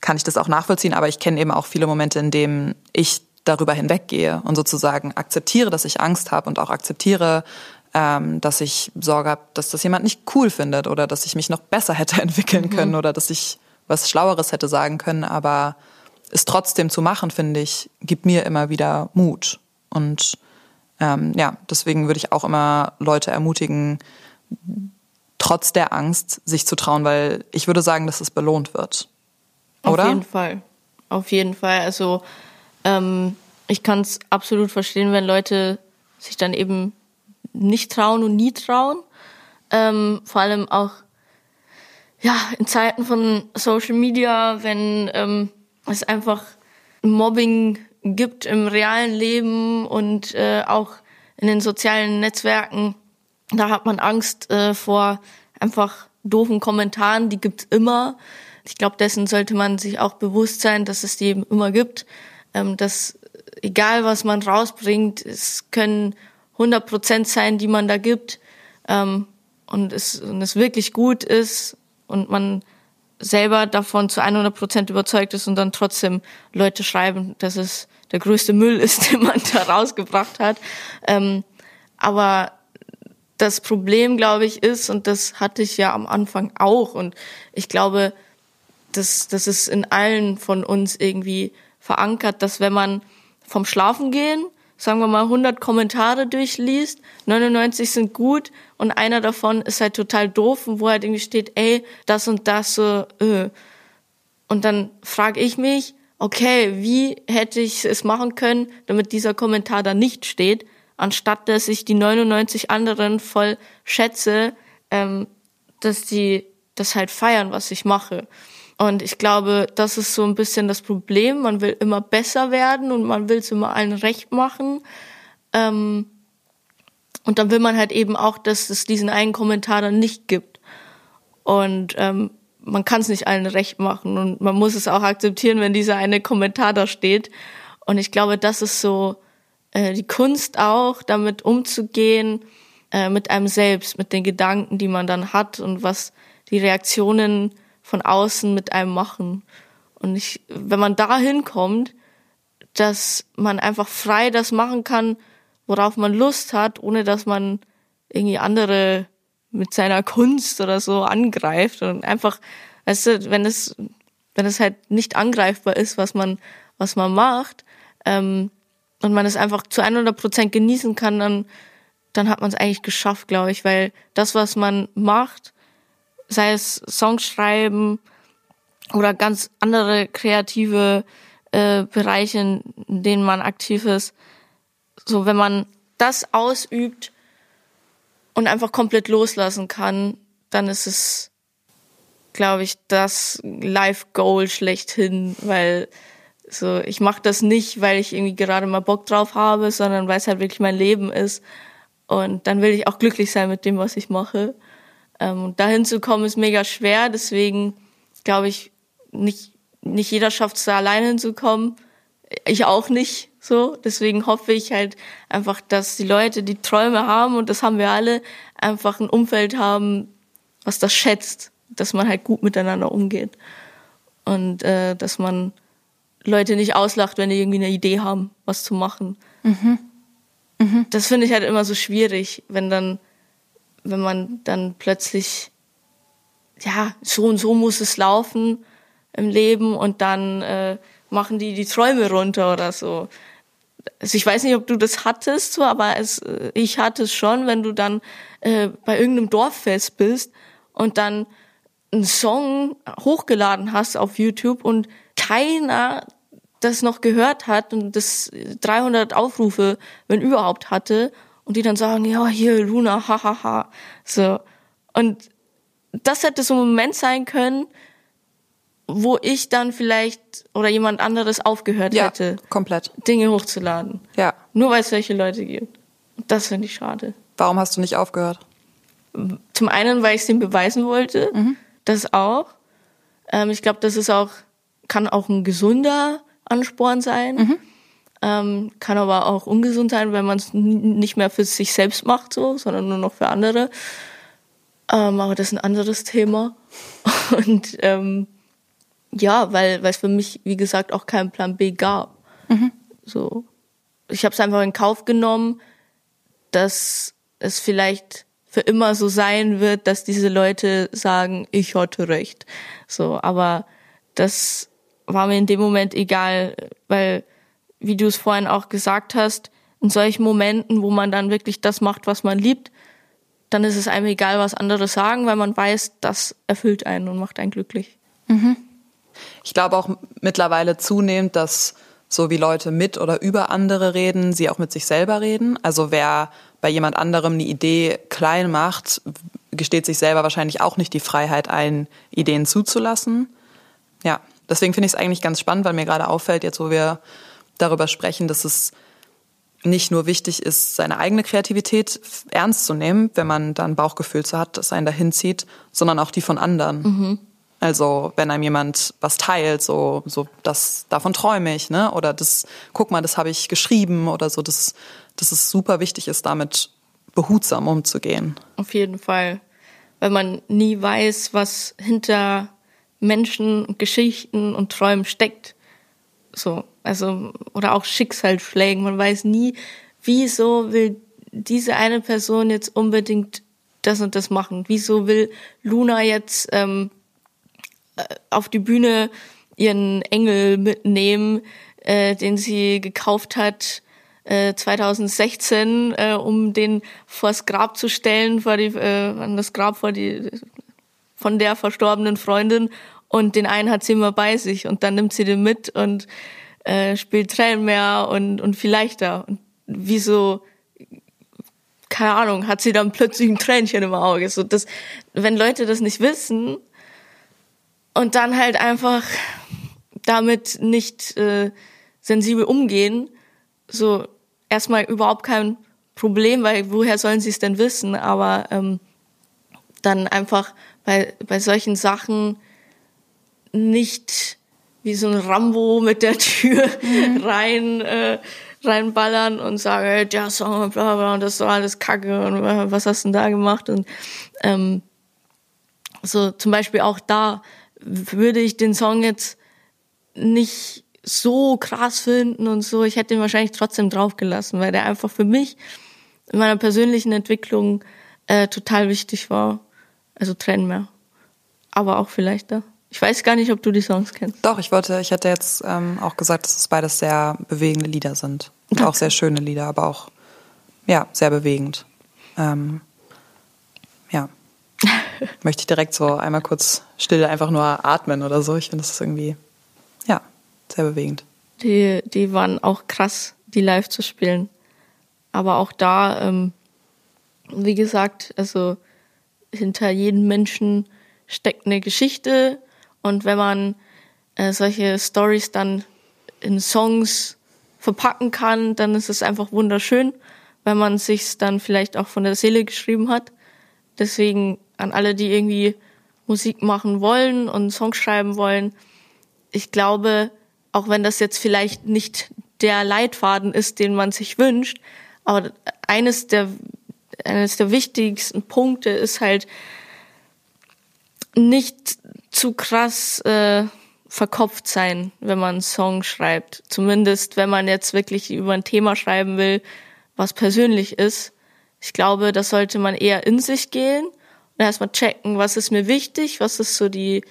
kann ich das auch nachvollziehen. Aber ich kenne eben auch viele Momente, in denen ich darüber hinweggehe und sozusagen akzeptiere, dass ich Angst habe und auch akzeptiere, ähm, dass ich Sorge habe, dass das jemand nicht cool findet oder dass ich mich noch besser hätte entwickeln mhm. können oder dass ich was Schlaueres hätte sagen können. Aber es trotzdem zu machen, finde ich, gibt mir immer wieder Mut. Und ähm, ja, deswegen würde ich auch immer Leute ermutigen, trotz der Angst sich zu trauen, weil ich würde sagen, dass es belohnt wird. Oder? Auf jeden Fall. Auf jeden Fall. Also ähm, ich kann es absolut verstehen, wenn Leute sich dann eben nicht trauen und nie trauen. Ähm, vor allem auch ja in Zeiten von Social Media, wenn ähm, es einfach Mobbing gibt im realen Leben und äh, auch in den sozialen Netzwerken. Da hat man Angst äh, vor einfach doofen Kommentaren, die gibt's immer. Ich glaube, dessen sollte man sich auch bewusst sein, dass es die eben immer gibt. Ähm, dass egal was man rausbringt, es können 100 Prozent sein, die man da gibt. Ähm, und, es, und es wirklich gut ist und man selber davon zu 100 Prozent überzeugt ist und dann trotzdem Leute schreiben, dass es der größte Müll ist, den man da rausgebracht hat. Ähm, aber das Problem, glaube ich, ist, und das hatte ich ja am Anfang auch, und ich glaube, das, das ist in allen von uns irgendwie verankert, dass wenn man vom Schlafen gehen, sagen wir mal 100 Kommentare durchliest, 99 sind gut und einer davon ist halt total doof und wo halt irgendwie steht, ey, das und das so, äh. Und dann frage ich mich, okay, wie hätte ich es machen können, damit dieser Kommentar da nicht steht? anstatt dass ich die 99 anderen voll schätze, ähm, dass die das halt feiern, was ich mache. Und ich glaube, das ist so ein bisschen das Problem. Man will immer besser werden und man will es immer allen recht machen. Ähm, und dann will man halt eben auch, dass es diesen einen Kommentar dann nicht gibt. Und ähm, man kann es nicht allen recht machen und man muss es auch akzeptieren, wenn dieser eine Kommentar da steht. Und ich glaube, das ist so äh, die Kunst auch, damit umzugehen, äh, mit einem selbst, mit den Gedanken, die man dann hat und was die Reaktionen von außen mit einem machen. Und ich, wenn man dahin kommt, dass man einfach frei das machen kann, worauf man Lust hat, ohne dass man irgendwie andere mit seiner Kunst oder so angreift und einfach, weißt du, wenn es, wenn es halt nicht angreifbar ist, was man, was man macht, ähm, und man es einfach zu 100 Prozent genießen kann, dann, dann hat man es eigentlich geschafft, glaube ich, weil das, was man macht, sei es Songs schreiben oder ganz andere kreative äh, Bereiche, in denen man aktiv ist, so wenn man das ausübt und einfach komplett loslassen kann, dann ist es, glaube ich, das Life Goal schlechthin, weil so, ich mache das nicht, weil ich irgendwie gerade mal Bock drauf habe, sondern weil es halt wirklich mein Leben ist. Und dann will ich auch glücklich sein mit dem, was ich mache. Ähm, dahin zu kommen ist mega schwer, deswegen glaube ich, nicht, nicht jeder schafft es da alleine hinzukommen. Ich auch nicht so. Deswegen hoffe ich halt einfach, dass die Leute, die Träume haben, und das haben wir alle, einfach ein Umfeld haben, was das schätzt, dass man halt gut miteinander umgeht. Und äh, dass man Leute nicht auslacht, wenn die irgendwie eine Idee haben, was zu machen. Mhm. Mhm. Das finde ich halt immer so schwierig, wenn dann, wenn man dann plötzlich, ja, so und so muss es laufen im Leben und dann äh, machen die die Träume runter oder so. Also ich weiß nicht, ob du das hattest, so, aber es, äh, ich hatte es schon, wenn du dann äh, bei irgendeinem Dorffest bist und dann einen Song hochgeladen hast auf YouTube und keiner das noch gehört hat und das 300 Aufrufe, wenn überhaupt hatte und die dann sagen, ja, hier Luna, hahaha, ha, ha. so. Und das hätte so ein Moment sein können, wo ich dann vielleicht oder jemand anderes aufgehört ja, hätte, komplett Dinge hochzuladen. Ja. Nur weil es solche Leute gibt. Und das finde ich schade. Warum hast du nicht aufgehört? Zum einen, weil ich es dem beweisen wollte, mhm. das auch. Ähm, ich glaube, das ist auch kann auch ein gesunder Ansporn sein. Mhm. Ähm, kann aber auch ungesund sein, wenn man es nicht mehr für sich selbst macht, so, sondern nur noch für andere. Ähm, aber das ist ein anderes Thema. Und ähm, ja, weil weil es für mich, wie gesagt, auch keinen Plan B gab. Mhm. So, ich habe es einfach in Kauf genommen, dass es vielleicht für immer so sein wird, dass diese Leute sagen, ich hatte recht. So, aber das war mir in dem Moment egal, weil, wie du es vorhin auch gesagt hast, in solchen Momenten, wo man dann wirklich das macht, was man liebt, dann ist es einem egal, was andere sagen, weil man weiß, das erfüllt einen und macht einen glücklich. Mhm. Ich glaube auch mittlerweile zunehmend, dass so wie Leute mit oder über andere reden, sie auch mit sich selber reden. Also wer bei jemand anderem eine Idee klein macht, gesteht sich selber wahrscheinlich auch nicht die Freiheit ein, Ideen zuzulassen. Ja, deswegen finde ich es eigentlich ganz spannend, weil mir gerade auffällt, jetzt wo wir darüber sprechen, dass es nicht nur wichtig ist, seine eigene Kreativität ernst zu nehmen, wenn man dann Bauchgefühl zu hat, das einen dahin zieht, sondern auch die von anderen. Mhm. Also wenn einem jemand was teilt, so, so das davon träume ich, ne? Oder das, guck mal, das habe ich geschrieben oder so, dass, dass es super wichtig ist, damit behutsam umzugehen. Auf jeden Fall. Weil man nie weiß, was hinter Menschen, Geschichten und Träumen steckt. So, also, oder auch Schicksalsschlägen. Man weiß nie, wieso will diese eine Person jetzt unbedingt das und das machen? Wieso will Luna jetzt ähm, äh, auf die Bühne ihren Engel mitnehmen, äh, den sie gekauft hat äh, 2016, äh, um den vors Grab zu stellen, vor die, äh, an das Grab vor die, von der verstorbenen Freundin. Und den einen hat sie immer bei sich und dann nimmt sie den mit und äh, spielt Tränen mehr und, und viel leichter. Und wieso, keine Ahnung, hat sie dann plötzlich ein Tränchen im Auge. So, das, wenn Leute das nicht wissen und dann halt einfach damit nicht äh, sensibel umgehen, so erstmal überhaupt kein Problem, weil woher sollen sie es denn wissen? Aber ähm, dann einfach bei, bei solchen Sachen nicht wie so ein Rambo mit der Tür mhm. rein äh, reinballern und sagen, hey, der Song, bla bla, und das ist doch alles Kacke und äh, was hast du denn da gemacht? Und ähm, so zum Beispiel auch da würde ich den Song jetzt nicht so krass finden und so. Ich hätte ihn wahrscheinlich trotzdem draufgelassen, weil der einfach für mich in meiner persönlichen Entwicklung äh, total wichtig war. Also trennen mehr. Aber auch vielleicht da. Ich weiß gar nicht, ob du die Songs kennst. Doch, ich wollte, ich hätte jetzt ähm, auch gesagt, dass es beides sehr bewegende Lieder sind. Und auch sehr schöne Lieder, aber auch, ja, sehr bewegend. Ähm, ja. Möchte ich direkt so einmal kurz still einfach nur atmen oder so. Ich finde, das ist irgendwie, ja, sehr bewegend. Die, die waren auch krass, die live zu spielen. Aber auch da, ähm, wie gesagt, also hinter jedem Menschen steckt eine Geschichte und wenn man äh, solche Stories dann in Songs verpacken kann, dann ist es einfach wunderschön, weil man sich's dann vielleicht auch von der Seele geschrieben hat. Deswegen an alle, die irgendwie Musik machen wollen und Songs schreiben wollen, ich glaube, auch wenn das jetzt vielleicht nicht der Leitfaden ist, den man sich wünscht, aber eines der eines der wichtigsten Punkte ist halt nicht zu krass äh, verkopft sein, wenn man einen Song schreibt. Zumindest, wenn man jetzt wirklich über ein Thema schreiben will, was persönlich ist. Ich glaube, das sollte man eher in sich gehen und erstmal checken, was ist mir wichtig, was ist so die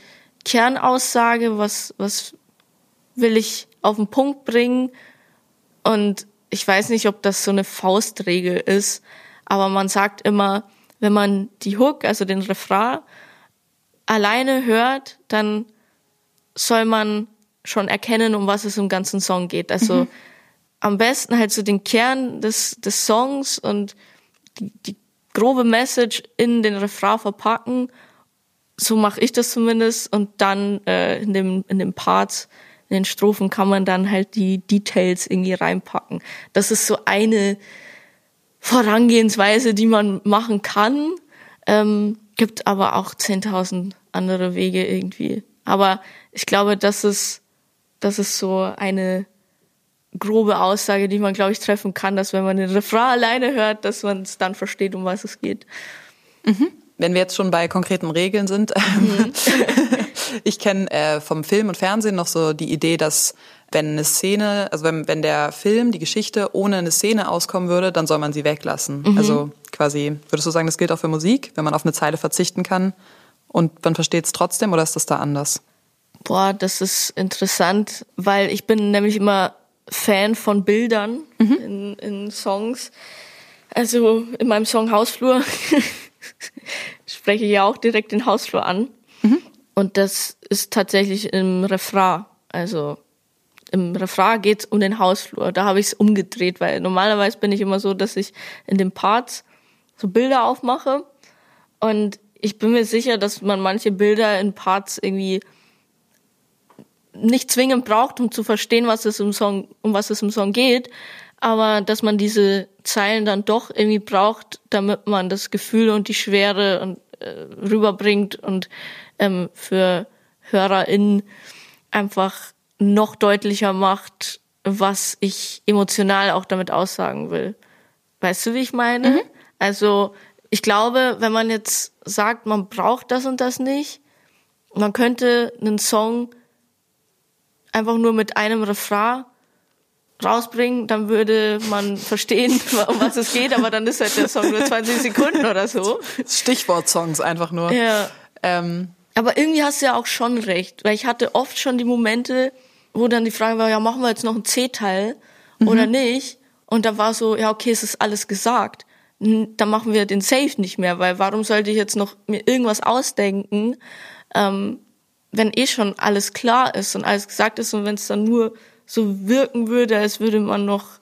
Kernaussage, was, was will ich auf den Punkt bringen. Und ich weiß nicht, ob das so eine Faustregel ist, aber man sagt immer, wenn man die Hook, also den Refrain, alleine hört, dann soll man schon erkennen, um was es im ganzen Song geht. Also mhm. am besten halt so den Kern des, des Songs und die, die grobe Message in den Refrain verpacken. So mache ich das zumindest. Und dann äh, in dem in den Parts, in den Strophen kann man dann halt die Details irgendwie reinpacken. Das ist so eine Vorangehensweise, die man machen kann. Ähm, Gibt aber auch 10.000 andere Wege irgendwie. Aber ich glaube, das ist, das ist so eine grobe Aussage, die man, glaube ich, treffen kann, dass wenn man den Refrain alleine hört, dass man es dann versteht, um was es geht. Mhm. Wenn wir jetzt schon bei konkreten Regeln sind, mhm. ich kenne äh, vom Film und Fernsehen noch so die Idee, dass wenn eine Szene, also wenn, wenn der Film, die Geschichte ohne eine Szene auskommen würde, dann soll man sie weglassen. Mhm. Also quasi, würdest du sagen, das gilt auch für Musik, wenn man auf eine Zeile verzichten kann und man versteht es trotzdem oder ist das da anders? Boah, das ist interessant, weil ich bin nämlich immer Fan von Bildern mhm. in, in Songs. Also in meinem Song Hausflur spreche ich ja auch direkt den Hausflur an. Mhm. Und das ist tatsächlich im Refrain. Also im Refrain geht's um den Hausflur. Da habe ich es umgedreht, weil normalerweise bin ich immer so, dass ich in den Parts so Bilder aufmache. Und ich bin mir sicher, dass man manche Bilder in Parts irgendwie nicht zwingend braucht, um zu verstehen, was es im Song, um was es im Song geht, aber dass man diese Zeilen dann doch irgendwie braucht, damit man das Gefühl und die Schwere und, äh, rüberbringt und ähm, für HörerInnen einfach noch deutlicher macht, was ich emotional auch damit aussagen will. Weißt du, wie ich meine? Mhm. Also ich glaube, wenn man jetzt sagt, man braucht das und das nicht, man könnte einen Song einfach nur mit einem Refrain rausbringen, dann würde man verstehen, um was es geht, aber dann ist halt der Song nur 20 Sekunden oder so. Stichwort-Songs einfach nur. Ja. Ähm. Aber irgendwie hast du ja auch schon recht, weil ich hatte oft schon die Momente, wo dann die Frage war, ja, machen wir jetzt noch einen C-Teil mhm. oder nicht? Und da war so, ja, okay, es ist alles gesagt. Dann machen wir den Safe nicht mehr, weil warum sollte ich jetzt noch mir irgendwas ausdenken, ähm, wenn eh schon alles klar ist und alles gesagt ist und wenn es dann nur so wirken würde, als würde man noch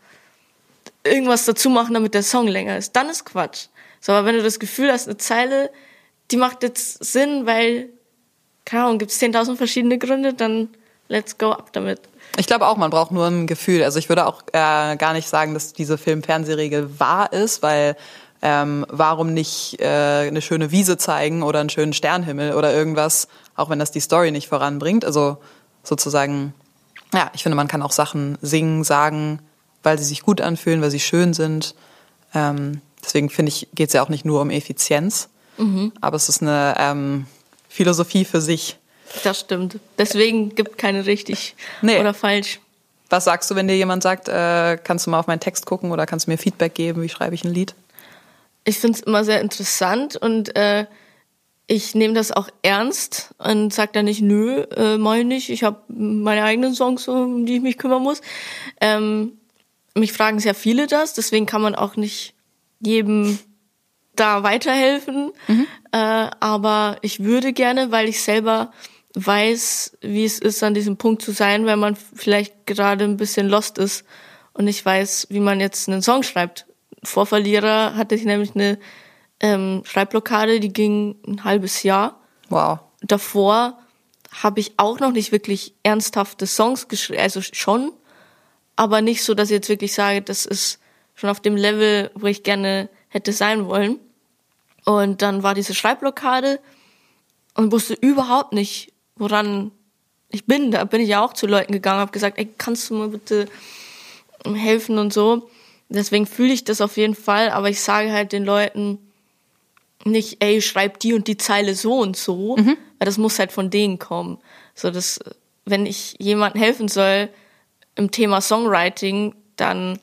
irgendwas dazu machen, damit der Song länger ist, dann ist Quatsch. So, aber wenn du das Gefühl hast, eine Zeile, die macht jetzt Sinn, weil, keine Ahnung, gibt es 10.000 verschiedene Gründe, dann let's go ab damit. Ich glaube auch, man braucht nur ein Gefühl. Also ich würde auch äh, gar nicht sagen, dass diese Film-Fernsehregel wahr ist, weil ähm, warum nicht äh, eine schöne Wiese zeigen oder einen schönen Sternhimmel oder irgendwas, auch wenn das die Story nicht voranbringt. Also sozusagen, ja, ich finde, man kann auch Sachen singen, sagen, weil sie sich gut anfühlen, weil sie schön sind. Ähm, deswegen finde ich, geht es ja auch nicht nur um Effizienz, mhm. aber es ist eine ähm, Philosophie für sich. Das stimmt. Deswegen gibt keine richtig nee. oder falsch. Was sagst du, wenn dir jemand sagt, äh, kannst du mal auf meinen Text gucken oder kannst du mir Feedback geben, wie schreibe ich ein Lied? Ich finde es immer sehr interessant und äh, ich nehme das auch ernst und sage dann nicht, nö, äh, mach ich nicht, ich habe meine eigenen Songs, um die ich mich kümmern muss. Ähm, mich fragen sehr viele das, deswegen kann man auch nicht jedem da weiterhelfen. Mhm. Äh, aber ich würde gerne, weil ich selber weiß, wie es ist, an diesem Punkt zu sein, wenn man vielleicht gerade ein bisschen lost ist und nicht weiß, wie man jetzt einen Song schreibt. Vor Verlierer hatte ich nämlich eine ähm, Schreibblockade, die ging ein halbes Jahr. Wow. Davor habe ich auch noch nicht wirklich ernsthafte Songs geschrieben, also schon, aber nicht so, dass ich jetzt wirklich sage, das ist schon auf dem Level, wo ich gerne hätte sein wollen. Und dann war diese Schreibblockade und wusste überhaupt nicht, woran ich bin. Da bin ich ja auch zu Leuten gegangen, habe gesagt, ey, kannst du mir bitte helfen und so. Deswegen fühle ich das auf jeden Fall, aber ich sage halt den Leuten nicht, ey, schreib die und die Zeile so und so, mhm. weil das muss halt von denen kommen. So, dass, wenn ich jemandem helfen soll im Thema Songwriting, dann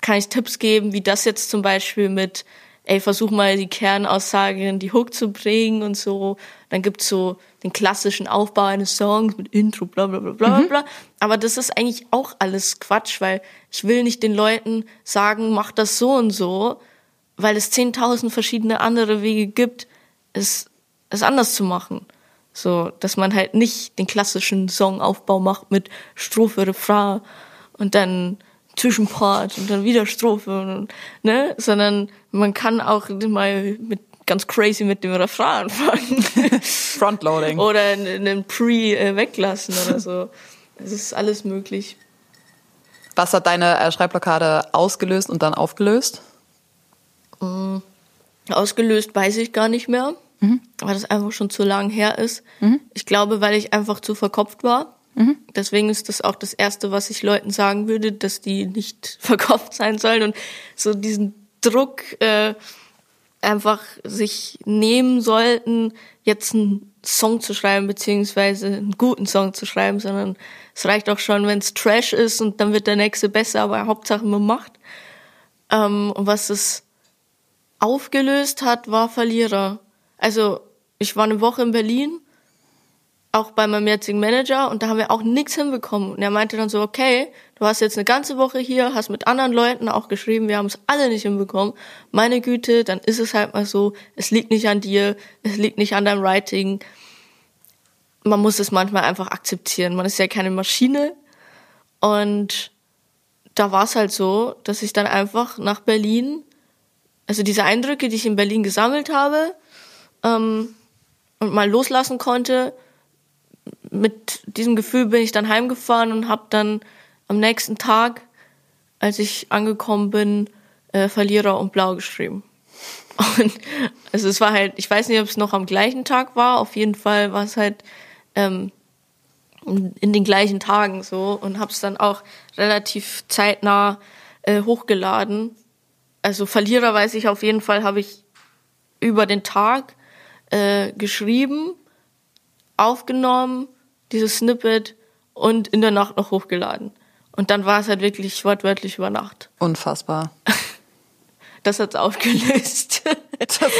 kann ich Tipps geben, wie das jetzt zum Beispiel mit ey, versuch mal die Kernaussage in die Hook zu bringen und so. Dann gibt's so den klassischen Aufbau eines Songs mit Intro, bla bla bla bla mhm. bla. Aber das ist eigentlich auch alles Quatsch, weil ich will nicht den Leuten sagen, mach das so und so, weil es zehntausend verschiedene andere Wege gibt, es, es anders zu machen. So, dass man halt nicht den klassischen Songaufbau macht mit Strophe, Refrain und dann Zwischenpart und dann wieder Strophe, und, ne? Sondern man kann auch mal mit ganz crazy mit dem Refrain anfangen. Frontloading. oder einen Pre äh, weglassen oder so. Es ist alles möglich. Was hat deine äh, Schreibblockade ausgelöst und dann aufgelöst? Mm, ausgelöst weiß ich gar nicht mehr, mhm. weil das einfach schon zu lang her ist. Mhm. Ich glaube, weil ich einfach zu verkopft war. Mhm. Deswegen ist das auch das Erste, was ich Leuten sagen würde, dass die nicht verkauft sein sollen und so diesen Druck äh, einfach sich nehmen sollten, jetzt einen Song zu schreiben, beziehungsweise einen guten Song zu schreiben, sondern es reicht auch schon, wenn es Trash ist und dann wird der nächste besser, aber Hauptsache man macht. Ähm, und was es aufgelöst hat, war Verlierer. Also ich war eine Woche in Berlin auch bei meinem jetzigen Manager und da haben wir auch nichts hinbekommen. Und er meinte dann so, okay, du hast jetzt eine ganze Woche hier, hast mit anderen Leuten auch geschrieben, wir haben es alle nicht hinbekommen. Meine Güte, dann ist es halt mal so, es liegt nicht an dir, es liegt nicht an deinem Writing. Man muss es manchmal einfach akzeptieren. Man ist ja keine Maschine. Und da war es halt so, dass ich dann einfach nach Berlin, also diese Eindrücke, die ich in Berlin gesammelt habe, ähm, und mal loslassen konnte, mit diesem Gefühl bin ich dann heimgefahren und habe dann am nächsten Tag, als ich angekommen bin, äh, Verlierer und Blau geschrieben. Und also es war halt, ich weiß nicht, ob es noch am gleichen Tag war, auf jeden Fall war es halt ähm, in den gleichen Tagen so und habe es dann auch relativ zeitnah äh, hochgeladen. Also Verlierer weiß ich auf jeden Fall, habe ich über den Tag äh, geschrieben, aufgenommen, dieses Snippet und in der Nacht noch hochgeladen. Und dann war es halt wirklich wortwörtlich über Nacht. Unfassbar. Das hat's aufgelöst. Das,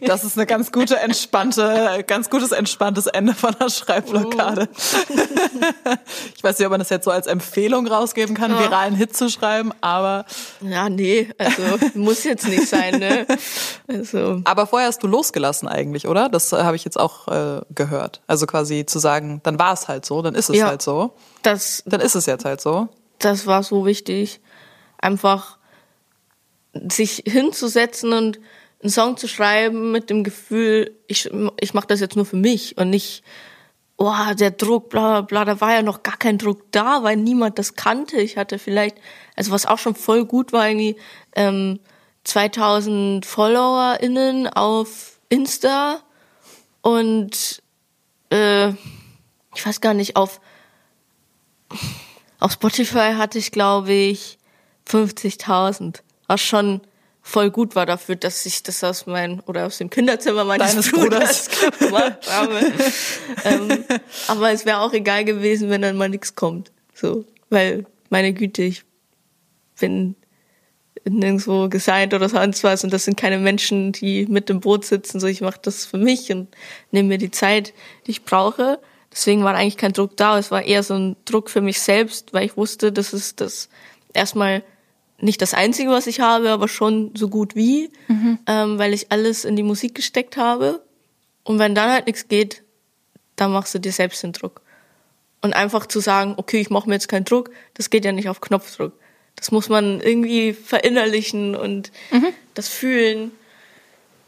das ist eine ganz gute, entspannte, ganz gutes, entspanntes Ende von einer Schreibblockade. Ich weiß nicht, ob man das jetzt so als Empfehlung rausgeben kann, Ja. viralen Hit zu schreiben, aber Ja, nee, also muss jetzt nicht sein, ne? Also, Aber vorher hast du losgelassen eigentlich, oder? Das äh, habe ich jetzt auch äh, gehört. Also quasi zu sagen, dann war es halt so, dann ist es Ja. halt so. das, Dann ist es jetzt halt so. das war so wichtig. Einfach sich hinzusetzen und einen Song zu schreiben mit dem Gefühl, ich, ich mache das jetzt nur für mich und nicht, oh, der Druck, bla bla bla, da war ja noch gar kein Druck da, weil niemand das kannte. Ich hatte vielleicht, also was auch schon voll gut war, irgendwie ähm, 2000 FollowerInnen auf Insta und äh, ich weiß gar nicht, auf auf Spotify hatte ich, glaube ich, 50.000, was schon voll gut war dafür, dass ich das aus meinem oder aus dem Kinderzimmer meines Deines Bruders gemacht habe. ähm, aber es wäre auch egal gewesen, wenn dann mal nichts kommt. So, weil meine Güte, ich bin nirgendwo gesigned oder sonst was und das sind keine Menschen, die mit im Boot sitzen. So, ich mache das für mich und nehme mir die Zeit, die ich brauche. Deswegen war eigentlich kein Druck da. Es war eher so ein Druck für mich selbst, weil ich wusste, das ist das erstmal nicht das Einzige, was ich habe, aber schon so gut wie, ähm, weil ich alles in die Musik gesteckt habe. Und wenn dann halt nichts geht, dann machst du dir selbst den Druck. Und einfach zu sagen, okay, ich mache mir jetzt keinen Druck, das geht ja nicht auf Knopfdruck. Das muss man irgendwie verinnerlichen und das fühlen,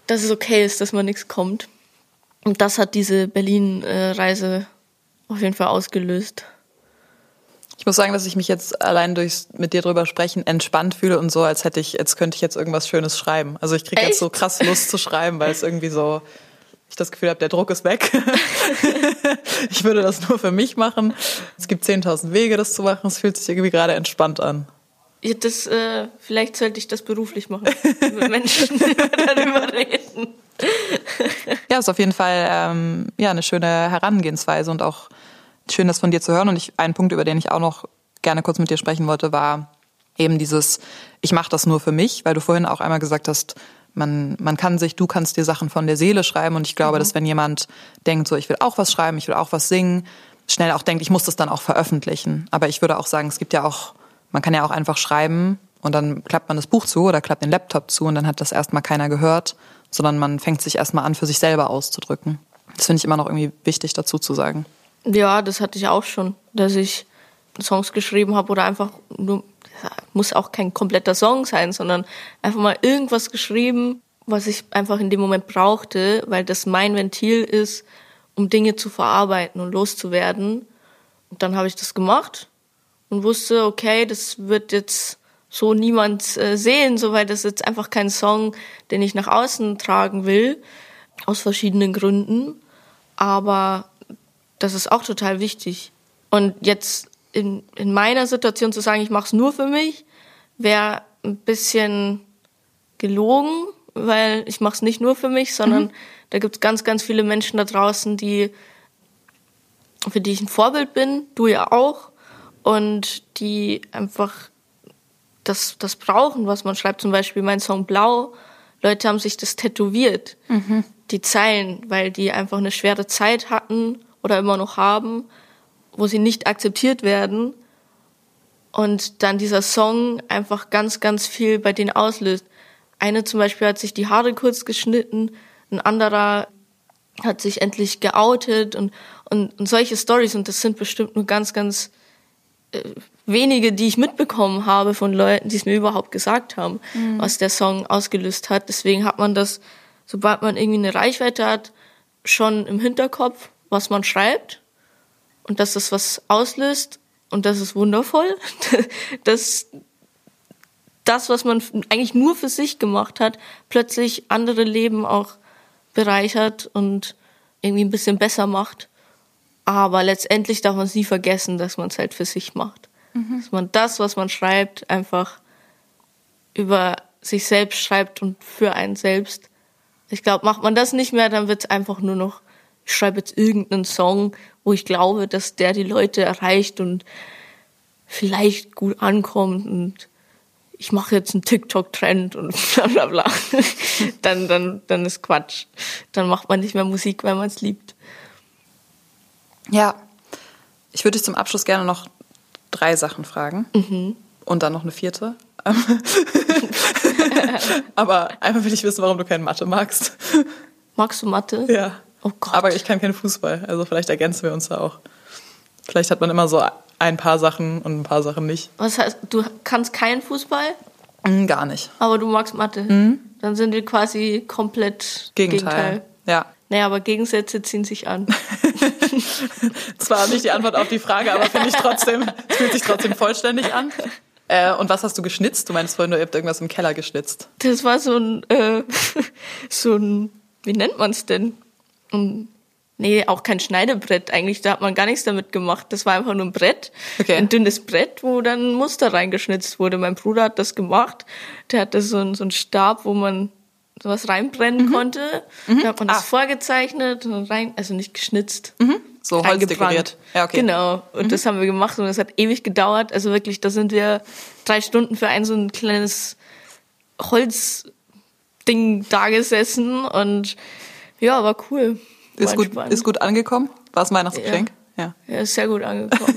dass es okay ist, dass man nichts kommt. Und das hat diese Berlin-Reise auf jeden Fall ausgelöst. Ich muss sagen, dass ich mich jetzt allein durchs mit dir drüber sprechen entspannt fühle und so, als hätte ich, jetzt könnte ich jetzt irgendwas Schönes schreiben. Also ich kriege jetzt so krass Lust zu schreiben, weil es irgendwie so, ich das Gefühl habe, der Druck ist weg. ich würde das nur für mich machen. Es gibt 10.000 Wege, das zu machen. Es fühlt sich irgendwie gerade entspannt an. Ja, das, äh, vielleicht sollte ich das beruflich machen. Mit Menschen darüber reden. Ja, ist auf jeden Fall ähm, ja eine schöne Herangehensweise und auch schön, das von dir zu hören. Und ich, ein Punkt, über den ich auch noch gerne kurz mit dir sprechen wollte, war eben dieses, ich mache das nur für mich, weil du vorhin auch einmal gesagt hast, man, man kann sich, du kannst dir Sachen von der Seele schreiben und ich glaube, dass wenn jemand denkt, so ich will auch was schreiben, ich will auch was singen, schnell auch denkt, ich muss das dann auch veröffentlichen. Aber ich würde auch sagen, es gibt ja auch, man kann ja auch einfach schreiben und dann klappt man das Buch zu oder klappt den Laptop zu und dann hat das erstmal keiner gehört, sondern man fängt sich erstmal an, für sich selber auszudrücken. Das finde ich immer noch irgendwie wichtig dazu zu sagen. Ja, das hatte ich auch schon, dass ich Songs geschrieben habe oder einfach nur, muss auch kein kompletter Song sein, sondern einfach mal irgendwas geschrieben, was ich einfach in dem Moment brauchte, weil das mein Ventil ist, um Dinge zu verarbeiten und loszuwerden. Und dann habe ich das gemacht und wusste, okay, das wird jetzt so niemand äh, sehen, so weil das ist jetzt einfach kein Song, den ich nach außen tragen will, aus verschiedenen Gründen. Aber das ist auch total wichtig. Und jetzt in, in meiner Situation zu sagen, ich mache es nur für mich, wäre ein bisschen gelogen, weil ich mache es nicht nur für mich, sondern da gibt es ganz, ganz viele Menschen da draußen, die für die ich ein Vorbild bin, du ja auch, und die einfach das, das brauchen, was man schreibt. Zum Beispiel mein Song Blau. Leute haben sich das tätowiert, die Zeilen, weil die einfach eine schwere Zeit hatten oder immer noch haben, wo sie nicht akzeptiert werden. Und dann dieser Song einfach ganz, ganz viel bei denen auslöst. Eine zum Beispiel hat sich die Haare kurz geschnitten, ein anderer hat sich endlich geoutet und, und, und solche Stories. Und das sind bestimmt nur ganz, ganz äh, wenige, die ich mitbekommen habe von Leuten, die es mir überhaupt gesagt haben, was der Song ausgelöst hat. Deswegen hat man das, sobald man irgendwie eine Reichweite hat, schon im Hinterkopf, was man schreibt. und dass das was auslöst und das ist wundervoll, dass das, was man eigentlich nur für sich gemacht hat, plötzlich andere Leben auch bereichert und irgendwie ein bisschen besser macht. Aber letztendlich darf man es nie vergessen, dass man es halt für sich macht. Mhm. Dass man das, was man schreibt, einfach über sich selbst schreibt und für einen selbst. Ich glaube, macht man das nicht mehr, dann wird es einfach nur noch, ich schreibe jetzt irgendeinen Song, wo ich glaube, dass der die Leute erreicht und vielleicht gut ankommt und ich mache jetzt einen TikTok-Trend und bla bla bla. dann, dann, dann ist Quatsch. Dann macht man nicht mehr Musik, weil man es liebt. Ja, ich würde dich zum Abschluss gerne noch drei Sachen fragen. Mhm. Und dann noch eine vierte. Aber einmal will ich wissen, warum du keine Mathe magst. Magst du Mathe? Ja. Oh Gott. Aber ich kann keinen Fußball, also vielleicht ergänzen wir uns da auch. Vielleicht hat man immer so ein paar Sachen und ein paar Sachen nicht. Was heißt, du kannst keinen Fußball? Mhm, gar nicht. Aber du magst Mathe. Mhm. Dann sind wir quasi komplett Gegenteil. Gegenteil. Ja. Naja, aber Gegensätze ziehen sich an. Zwar nicht die Antwort auf die Frage, aber finde ich trotzdem, es fühlt sich trotzdem vollständig an. Äh, und was hast du geschnitzt? Du meinst vorhin, du habt irgendwas im Keller geschnitzt. Das war so ein, äh, so ein, wie nennt man es denn? Ein Nee, auch kein Schneidebrett eigentlich. Da hat man gar nichts damit gemacht. Das war einfach nur ein Brett. Okay. Ein dünnes Brett, wo dann ein Muster reingeschnitzt wurde. Mein Bruder hat das gemacht. Der hatte so einen, so einen Stab, wo man sowas reinbrennen mhm. konnte. Mhm. Da hat man das ah. vorgezeichnet und rein, also nicht geschnitzt. Mhm. So Holz dekoriert. Ja, okay. Genau. Und mhm. das haben wir gemacht und das hat ewig gedauert. Also wirklich, da sind wir drei Stunden für ein so ein kleines Holzding da gesessen und ja, war cool. Ist gut, ist gut angekommen? War es Weihnachtsgeschenk? Ja. ja. ja. ist sehr gut angekommen.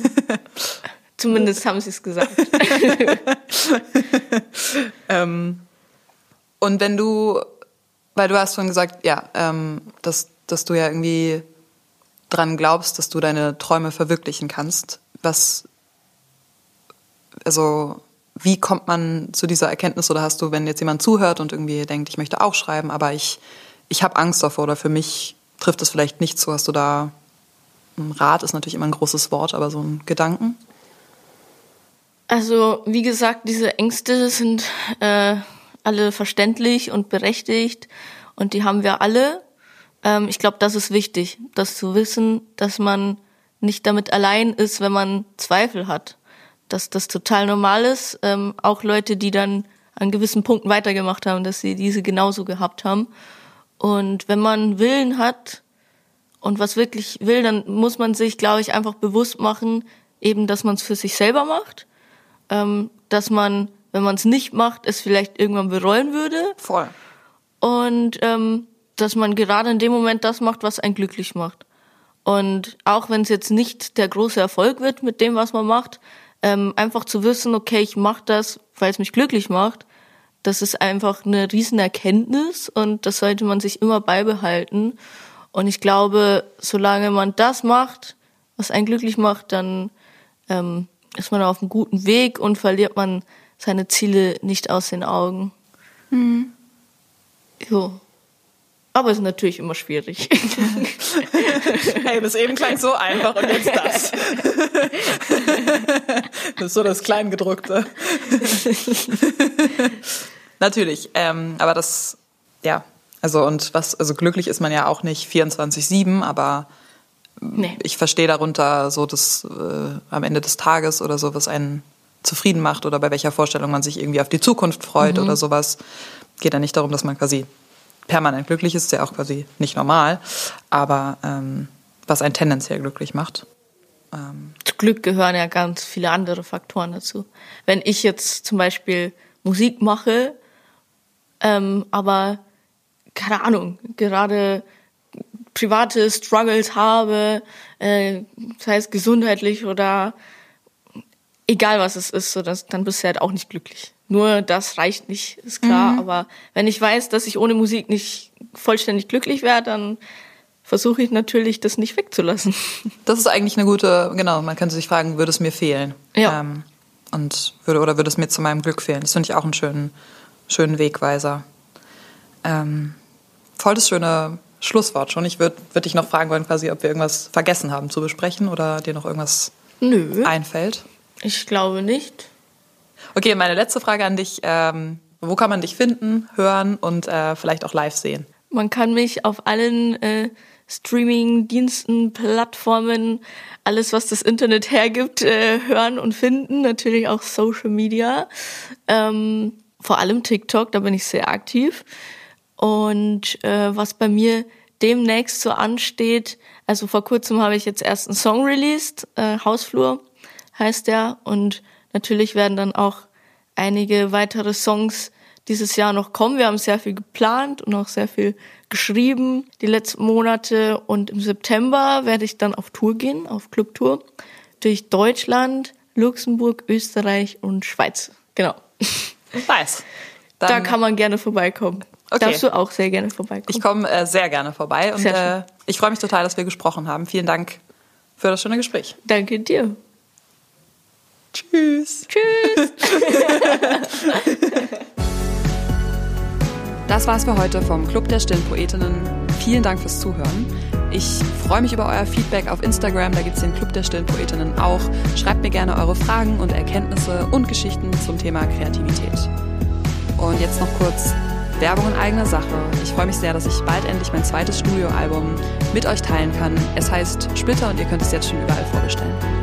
Zumindest haben sie es gesagt. ähm, und wenn du, weil du hast schon gesagt, ja, ähm, dass, dass du ja irgendwie dran glaubst, dass du deine Träume verwirklichen kannst. Was, also, wie kommt man zu dieser Erkenntnis oder hast du, wenn jetzt jemand zuhört und irgendwie denkt, ich möchte auch schreiben, aber ich, ich habe Angst davor oder für mich trifft es vielleicht nicht so? Hast du da ein Rat, ist natürlich immer ein großes Wort, aber so ein Gedanken? Also, wie gesagt, diese Ängste sind äh, alle verständlich und berechtigt und die haben wir alle. Ähm, ich glaube, das ist wichtig, das zu wissen, dass man nicht damit allein ist, wenn man Zweifel hat. Dass das total normal ist. Ähm, auch Leute, die dann an gewissen Punkten weitergemacht haben, dass sie diese genauso gehabt haben. Und wenn man Willen hat und was wirklich will, dann muss man sich, glaube ich, einfach bewusst machen, eben, dass man es für sich selber macht, ähm, dass man, wenn man es nicht macht, es vielleicht irgendwann bereuen würde. Voll. Und ähm, dass man gerade in dem Moment das macht, was einen glücklich macht. Und auch wenn es jetzt nicht der große Erfolg wird mit dem, was man macht, ähm, einfach zu wissen, okay, ich mache das, weil es mich glücklich macht, das ist einfach eine riesen Erkenntnis und das sollte man sich immer beibehalten. Und ich glaube, solange man das macht, was einen glücklich macht, dann ähm, ist man auf einem guten Weg und verliert man seine Ziele nicht aus den Augen. Mhm. Jo. Aber es ist natürlich immer schwierig. hey, das eben klang so einfach und jetzt das. das ist so das Kleingedruckte. Natürlich, ähm, aber das, ja, also und was, also glücklich ist man ja auch nicht 24-7, aber nee. ich verstehe darunter so das äh, am Ende des Tages oder so, was einen zufrieden macht oder bei welcher Vorstellung man sich irgendwie auf die Zukunft freut mhm. oder sowas. Geht ja nicht darum, dass man quasi permanent glücklich ist, ist ja auch quasi nicht normal, aber ähm, was einen tendenziell glücklich macht. Ähm. Zu Glück gehören ja ganz viele andere Faktoren dazu. Wenn ich jetzt zum Beispiel Musik mache, ähm, aber keine Ahnung, gerade private Struggles habe, äh, das heißt gesundheitlich oder egal was es ist, so dass, dann bist du halt auch nicht glücklich. Nur das reicht nicht, ist klar. Mhm. Aber wenn ich weiß, dass ich ohne Musik nicht vollständig glücklich wäre, dann versuche ich natürlich, das nicht wegzulassen. Das ist eigentlich eine gute, genau, man könnte sich fragen, würde es mir fehlen? Ja. Ähm, und würde, oder würde es mir zu meinem Glück fehlen? Das finde ich auch einen schönen, schönen Wegweiser. Ähm, voll das schöne Schlusswort schon. Ich würde würd dich noch fragen wollen, quasi, ob wir irgendwas vergessen haben zu besprechen oder dir noch irgendwas Nö, einfällt. Ich glaube nicht. Okay, meine letzte Frage an dich. Ähm, wo kann man dich finden, hören und äh, vielleicht auch live sehen? Man kann mich auf allen äh, Streaming-Diensten, Plattformen, alles, was das Internet hergibt, äh, hören und finden. Natürlich auch Social Media. Ähm, vor allem TikTok, da bin ich sehr aktiv. Und äh, was bei mir demnächst so ansteht, also vor kurzem habe ich jetzt erst einen Song released, äh, Hausflur heißt der. Und natürlich werden dann auch einige weitere Songs dieses Jahr noch kommen. Wir haben sehr viel geplant und auch sehr viel geschrieben die letzten Monate. Und im September werde ich dann auf Tour gehen, auf Clubtour, durch Deutschland, Luxemburg, Österreich und Schweiz. Genau. Nice. da Dann- kann man gerne vorbeikommen. Okay. Darfst du auch sehr gerne vorbeikommen. Ich komme äh, sehr gerne vorbei und äh, ich freue mich total, dass wir gesprochen haben. Vielen Dank für das schöne Gespräch. Danke dir. Tschüss. Tschüss. Das war's für heute vom Club der Stillen Poetinnen. Vielen Dank fürs Zuhören. Ich freue mich über euer Feedback auf Instagram, da gibt's den Club der Stillen Poetinnen auch. Schreibt mir gerne eure Fragen und Erkenntnisse und Geschichten zum Thema Kreativität. Und jetzt noch kurz Werbung in eigener Sache. Ich freue mich sehr, dass ich bald endlich mein zweites Studioalbum mit euch teilen kann. Es heißt Splitter und ihr könnt es jetzt schon überall vorbestellen.